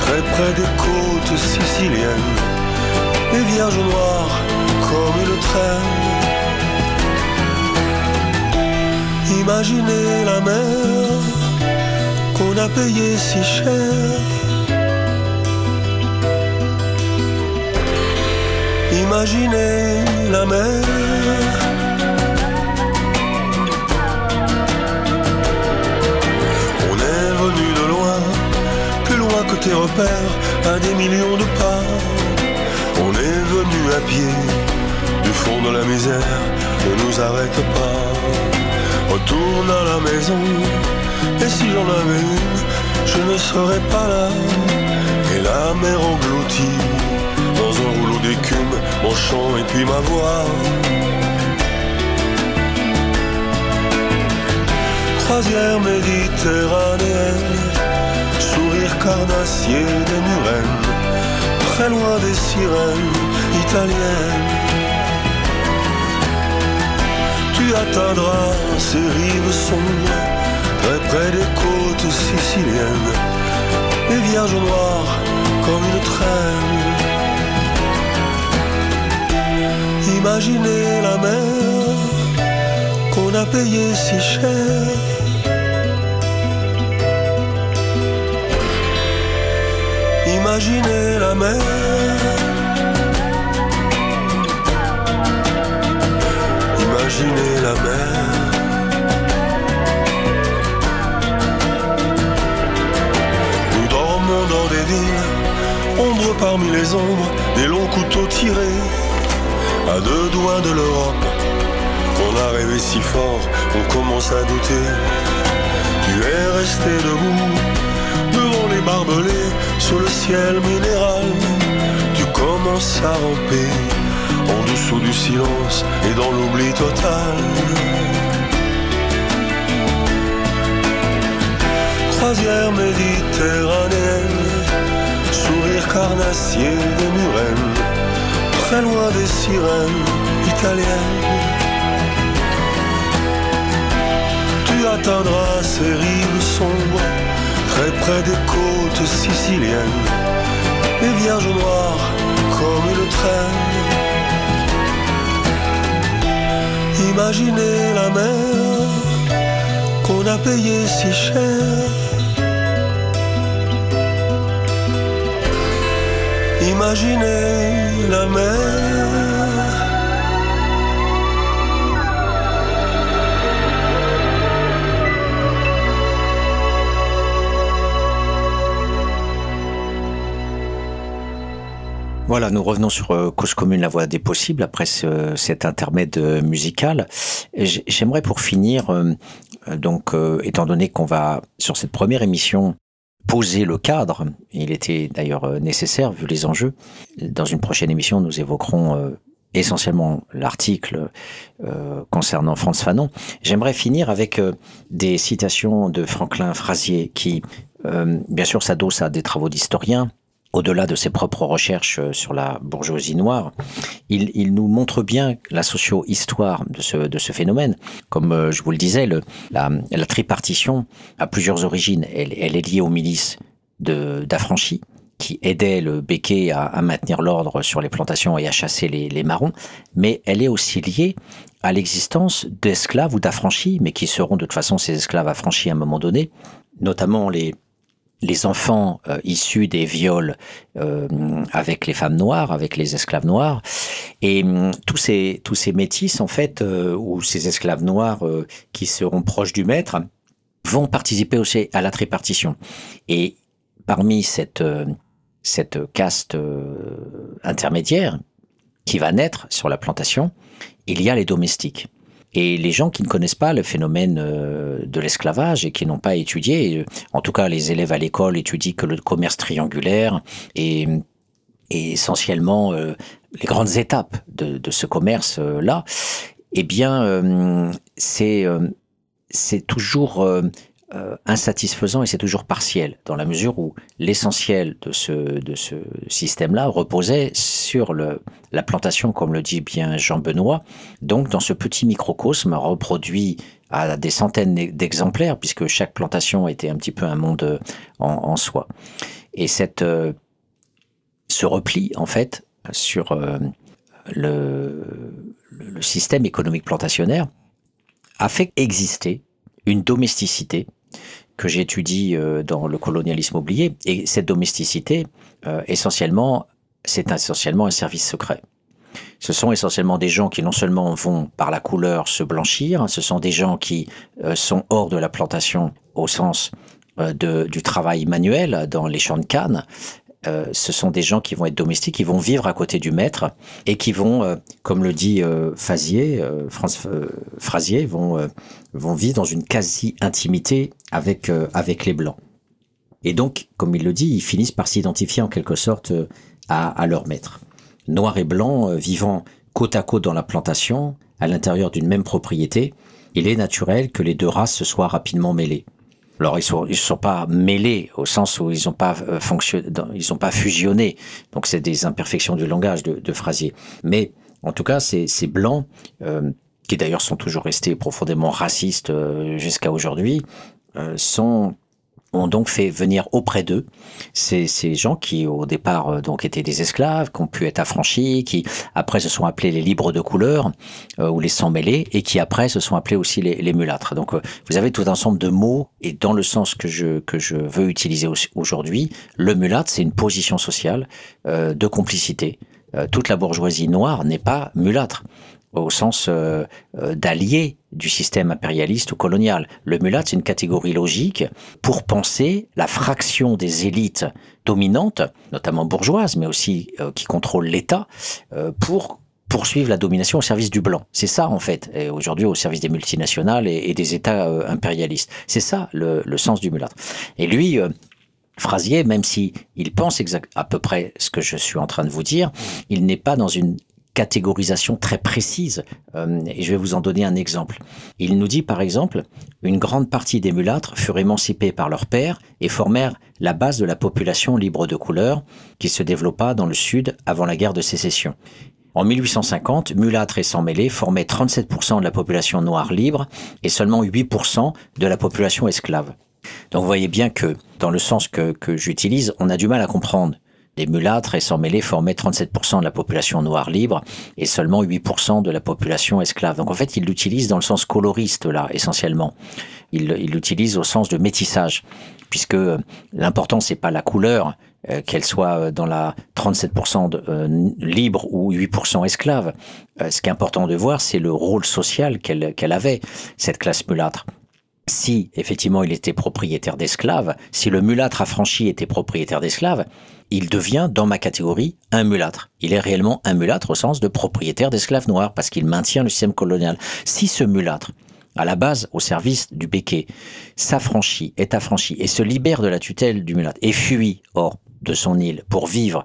très près des côtes siciliennes, les vierges noires comme une traîne. Imaginez la mer qu'on a payée si cher. Imaginez la mer. On est venu de loin, plus loin que tes repères, à des millions de pas. On est venu à pied, du fond de la misère, ne nous arrête pas. Retourne à la maison, et si j'en avais une, je ne serais pas là. Et la mer engloutie, mon chant et puis ma voix. Croisière méditerranéenne, sourire carnassier des murennes, très loin des sirènes italiennes. Tu atteindras ces rives sombres, très près des côtes siciliennes, les vierges noires comme une traîne. Imaginez la mer qu'on a payée si cher. Imaginez la mer. Imaginez de l'Europe. On a rêvé si fort, on commence à douter. Tu es resté debout devant les barbelés sous le ciel minéral. Tu commences à ramper en dessous du silence et dans l'oubli total. Croisière méditerranéenne, sourire carnassier des murennes très loin des sirènes Tu atteindras ces rives sombres, très près des côtes siciliennes, les vierges noires comme une traîne. Imaginez la mer qu'on a payée si cher. Imaginez la mer. Voilà, nous revenons sur euh, Cause commune, la voie des possibles, après ce- cet intermède euh, musical. J'aimerais pour finir, euh, donc, étant donné qu'on va, sur cette première émission, poser le cadre, il était d'ailleurs nécessaire vu les enjeux. Dans une prochaine émission, nous évoquerons essentiellement l'article concernant Franz Fanon. J'aimerais finir avec des citations de Franklin Frasier qui, bien sûr, s'adosse à des travaux d'historiens, au-delà de ses propres recherches euh, sur la bourgeoisie noire, il, il nous montre bien la socio-histoire de ce, de ce phénomène. Comme euh, je vous le disais, le, la, la tripartition a plusieurs origines. Elle, elle est liée aux milices d'affranchis qui aidaient le béquet à, à maintenir l'ordre sur les plantations et à chasser les, les marrons, mais elle est aussi liée à l'existence d'esclaves ou d'affranchis, mais qui seront de toute façon ces esclaves affranchis à un moment donné, notamment les, les enfants euh, issus des viols euh, avec les femmes noires, avec les esclaves noirs, et hum, tous ces tous métis en fait euh, ou ces esclaves noirs qui seront proches du maître vont participer aussi à la tripartition. Et parmi cette caste intermédiaire qui va naître sur la plantation, il y a les domestiques. Et les gens qui ne connaissent pas le phénomène euh, de l'esclavage et qui n'ont pas étudié, euh, en tout cas les élèves à l'école étudient que le commerce triangulaire et essentiellement euh, les grandes étapes de, de ce commerce-là, eh bien, c'est c'est toujours euh, insatisfaisant et c'est toujours partiel, dans la mesure où l'essentiel de ce, de ce système-là reposait sur le, la plantation, comme le dit bien Jean Benoît, donc dans ce petit microcosme reproduit à des centaines d'exemplaires, puisque chaque plantation était un petit peu un monde euh, en, soi. Et cette, euh, ce repli, en fait, sur euh, le, le système économique plantationnaire a fait exister une domesticité que j'étudie euh, dans le colonialisme oublié. Et cette domesticité, euh, essentiellement, c'est essentiellement un service secret. Ce sont essentiellement des gens qui non seulement vont par la couleur se blanchir, hein, ce sont des gens qui euh, sont hors de la plantation au sens du travail manuel dans les champs de canne. Euh, ce sont des gens qui vont être domestiques, qui vont vivre à côté du maître et qui vont, euh, comme le dit euh, Fazier, France Frasier, vont, vivre dans une quasi-intimité avec, avec les Blancs. Et donc, comme il le dit, ils finissent par s'identifier en quelque sorte à, à leur maître. Noirs et blancs vivant côte à côte dans la plantation, à l'intérieur d'une même propriété, il est naturel que les deux races se soient rapidement mêlées. Alors ils sont ils sont pas mêlés au sens où ils ont pas euh, fonctionné, ils ont pas fusionné. Donc c'est des imperfections du langage de, de Frasier. Mais en tout cas, ces, ces blancs euh, qui d'ailleurs sont toujours restés profondément racistes euh, jusqu'à aujourd'hui, euh, sont ont donc fait venir auprès d'eux ces, ces gens qui au départ euh, donc étaient des esclaves, qui ont pu être affranchis, qui après se sont appelés les libres de couleur euh, ou les sans mêlés et qui après se sont appelés aussi les, les mulâtres. Donc euh, vous avez tout un ensemble de mots et dans le sens que je que je veux utiliser au- aujourd'hui, le mulâtre c'est une position sociale euh, de complicité. Euh, toute la bourgeoisie noire n'est pas mulâtre au sens euh, d'allié du système impérialiste ou colonial. Le mulâtre, c'est une catégorie logique pour penser la fraction des élites dominantes, notamment bourgeoises, mais aussi euh, qui contrôlent l'État, euh, pour poursuivre la domination au service du blanc. C'est ça, en fait, aujourd'hui au service des multinationales et, des États euh, impérialistes. C'est ça le, sens du mulâtre. Et lui, Frasier, même si il pense à peu près ce que je suis en train de vous dire, il n'est pas dans une catégorisation très précise. Euh, et je vais vous en donner un exemple. Il nous dit par exemple, une grande partie des mulâtres furent émancipés par leur père et formèrent la base de la population libre de couleur qui se développa dans le sud avant la guerre de sécession. En 1850, mulâtres et sans-mêlés formaient 37% de la population noire libre et seulement 8% de la population esclave. Donc vous voyez bien que, dans le sens que, que j'utilise, on a du mal à comprendre. Des mulâtres et sans-mêlés formaient 37% de la population noire libre et seulement 8% de la population esclave. Donc en fait, il l'utilise dans le sens coloriste, là, essentiellement. Il il l'utilise au sens de métissage, puisque euh, l'important, c'est pas la couleur, euh, qu'elle soit euh, dans la 37% de, euh, libre ou 8% esclave. Ce qui est important de voir, c'est le rôle social qu'elle avait, cette classe mulâtre si effectivement il était propriétaire d'esclaves, si le mulâtre affranchi était propriétaire d'esclaves, il devient, dans ma catégorie, un mulâtre. Il est réellement un mulâtre au sens de propriétaire d'esclaves noirs, parce qu'il maintient le système colonial. Si ce mulâtre, à la base au service du béquet, s'affranchit, est affranchi et se libère de la tutelle du mulâtre et fuit hors de son île pour vivre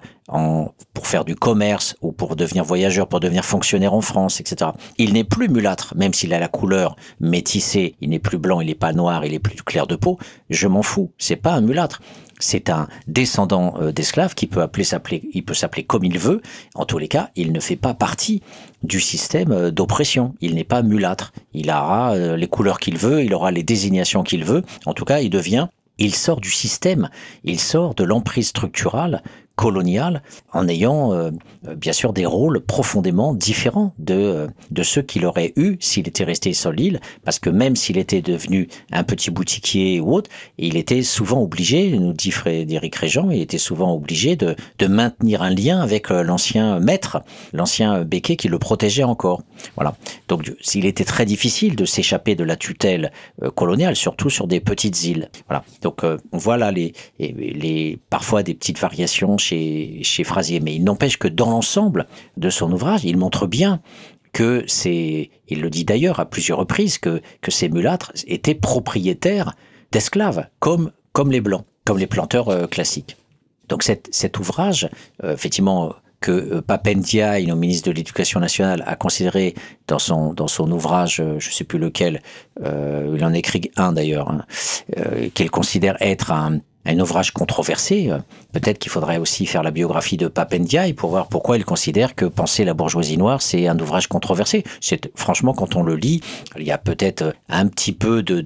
pour faire du commerce ou pour devenir voyageur, pour devenir fonctionnaire en France, etc. Il n'est plus mulâtre, même s'il a la couleur métissée, il n'est plus blanc, il n'est pas noir, il est plus clair de peau. Je m'en fous. C'est pas un mulâtre. C'est un descendant euh, d'esclaves qui peut appeler s'appeler, peut s'appeler comme il veut. En tous les cas, il ne fait pas partie du système euh, d'oppression. Il n'est pas mulâtre. Il aura euh, les couleurs qu'il veut, il aura les désignations qu'il veut. En tout cas, il devient il sort du système, il sort de l'emprise structurale coloniale en ayant euh, bien sûr des rôles profondément différents de, euh, de ceux qu'il aurait eu s'il était resté sur l'île, parce que même s'il était devenu un petit boutiquier ou autre, il était souvent obligé, nous dit Frédéric Régent, il était souvent obligé de, de maintenir un lien avec euh, l'ancien maître, l'ancien béquet qui le protégeait encore. Voilà. Donc s'il était très difficile de s'échapper de la tutelle coloniale, surtout sur des petites îles. Voilà. Donc on voit là les, les, parfois des petites variations chez, Frasier. Mais il n'empêche que dans l'ensemble de son ouvrage, il montre bien que c'est, il le dit d'ailleurs à plusieurs reprises, que, que ces mulâtres étaient propriétaires d'esclaves, comme, comme les blancs, comme les planteurs euh, classiques. Donc cet, cet ouvrage, euh, effectivement, que euh, Papendia, le ministre de l'Éducation nationale, a considéré dans son, dans son ouvrage, je ne sais plus lequel, il en écrit un d'ailleurs, hein, qu'il considère être un, un ouvrage controversé. Euh, peut-être qu'il faudrait aussi faire la biographie de Papendiaï pour voir pourquoi il considère que Penser la bourgeoisie noire, c'est un ouvrage controversé. C'est franchement, quand on le lit, il y a peut-être un petit peu de,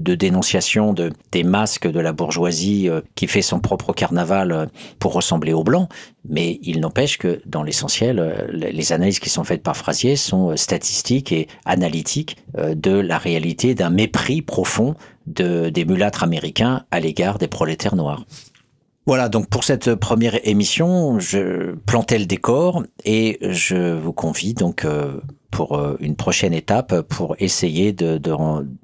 de, dénonciation de, des masques de la bourgeoisie euh, qui fait son propre carnaval euh, pour ressembler aux blancs. Mais il n'empêche que dans l'essentiel, les analyses qui sont faites par Frasier sont statistiques et analytiques de la réalité d'un mépris profond de, des mulâtres américains à l'égard des prolétaires noirs. Voilà, donc pour cette première émission, je plantais le décor et je vous convie donc euh, pour euh, une prochaine étape pour essayer de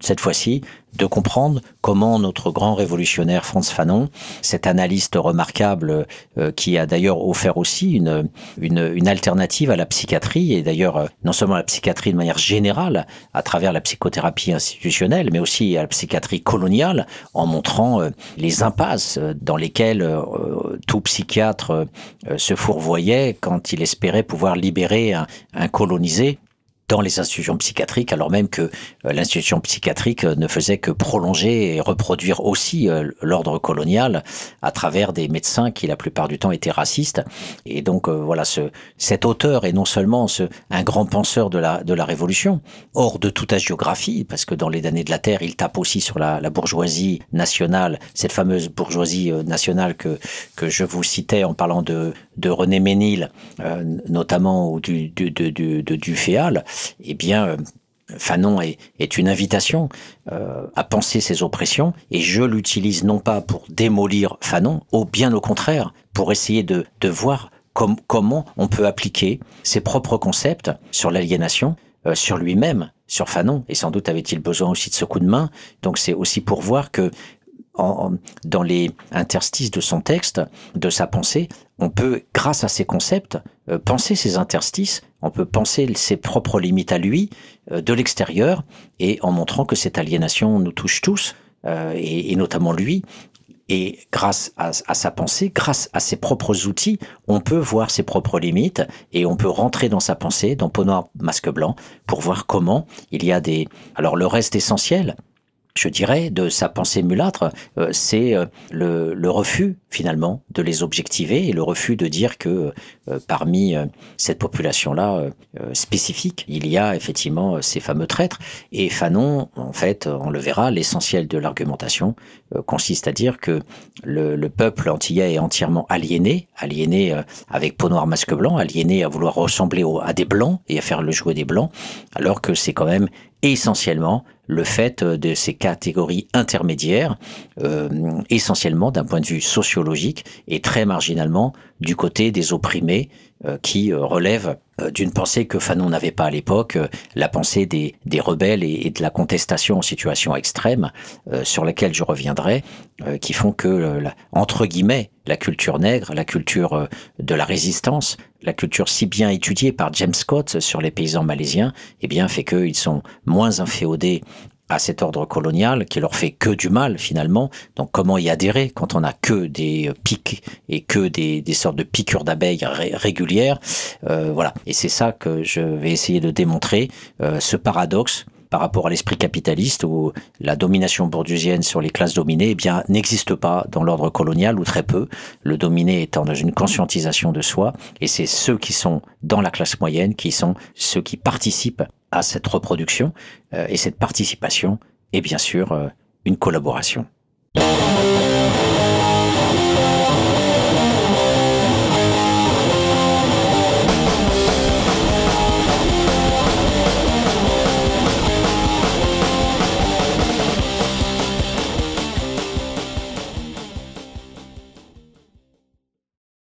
cette fois-ci de comprendre comment notre grand révolutionnaire Franz Fanon, cet analyste remarquable euh, qui a d'ailleurs offert aussi une, une, une, alternative à la psychiatrie et d'ailleurs euh, non seulement à la psychiatrie de manière générale à travers la psychothérapie institutionnelle mais aussi à la psychiatrie coloniale en montrant les impasses dans lesquelles tout psychiatre se fourvoyait quand il espérait pouvoir libérer un, un colonisé dans les institutions psychiatriques, alors même que euh, l'institution psychiatrique euh, ne faisait que prolonger et reproduire aussi euh, l'ordre colonial à travers des médecins qui la plupart du temps étaient racistes. Et donc voilà, ce, cet auteur est non seulement ce, un grand penseur de la, de la Révolution, hors de toute agiographie, parce que dans les années de la Terre, il tape aussi sur la, la bourgeoisie nationale, cette fameuse bourgeoisie nationale que, que je vous citais en parlant de, de René Ménil, notamment ou du, du, du, du, du Féal eh bien, euh, Fanon est, est, une invitation euh, à penser ces oppressions, et je l'utilise non pas pour démolir Fanon, ou bien au contraire, pour essayer de, de voir comment on peut appliquer ses propres concepts sur l'aliénation, euh, sur lui-même, sur Fanon, et sans doute avait-il besoin aussi de ce coup de main. Donc c'est aussi pour voir que en, dans les interstices de son texte, de sa pensée, on peut, grâce à ces concepts, euh, penser ces interstices, on peut penser ses propres limites à lui, euh, de l'extérieur, et en montrant que cette aliénation nous touche tous, euh, et, et, notamment lui, et grâce à, à, sa pensée, grâce à ses propres outils, on peut voir ses propres limites et on peut rentrer dans sa pensée, dans Peau Noir, Masque Blanc, pour voir comment il y a des... Alors le reste essentiel, je dirais, de sa pensée mulâtre, euh, c'est euh, le, refus finalement de les objectiver et le refus de dire que euh, parmi cette population-là spécifique, il y a effectivement ces fameux traîtres. Et Fanon, en fait, on le verra, l'essentiel de l'argumentation consiste à dire que le, le, peuple antillais est entièrement aliéné, aliéné avec peau noire masque blanc, aliéné à vouloir ressembler à des blancs et à faire le jouet des blancs, alors que c'est quand même essentiellement le fait de ces catégories intermédiaires, euh, essentiellement d'un point de vue sociologique et très marginalement du côté des opprimés euh, qui euh, relèvent euh, d'une pensée que Fanon n'avait pas à l'époque, euh, la pensée des, rebelles et, de la contestation en situation extrême, euh, sur laquelle je reviendrai, qui font que, entre guillemets, la culture nègre, la culture de la résistance, la culture si bien étudiée par James Scott sur les paysans malaisiens, eh bien, fait qu'ils sont moins inféodés à cet ordre colonial qui leur fait que du mal finalement. Donc comment y adhérer quand on a que des pics et que des, des sortes de piqûres d'abeilles ré régulières? Euh, Voilà. Et c'est ça que je vais essayer de démontrer, euh, ce paradoxe par rapport à l'esprit capitaliste où la domination bourdieusienne sur les classes dominées eh bien n'existe pas dans l'ordre colonial ou très peu. Le dominé étant dans une conscientisation de soi et c'est ceux qui sont dans la classe moyenne qui sont ceux qui participent à cette reproduction. Euh, et cette participation est bien sûr euh, une collaboration.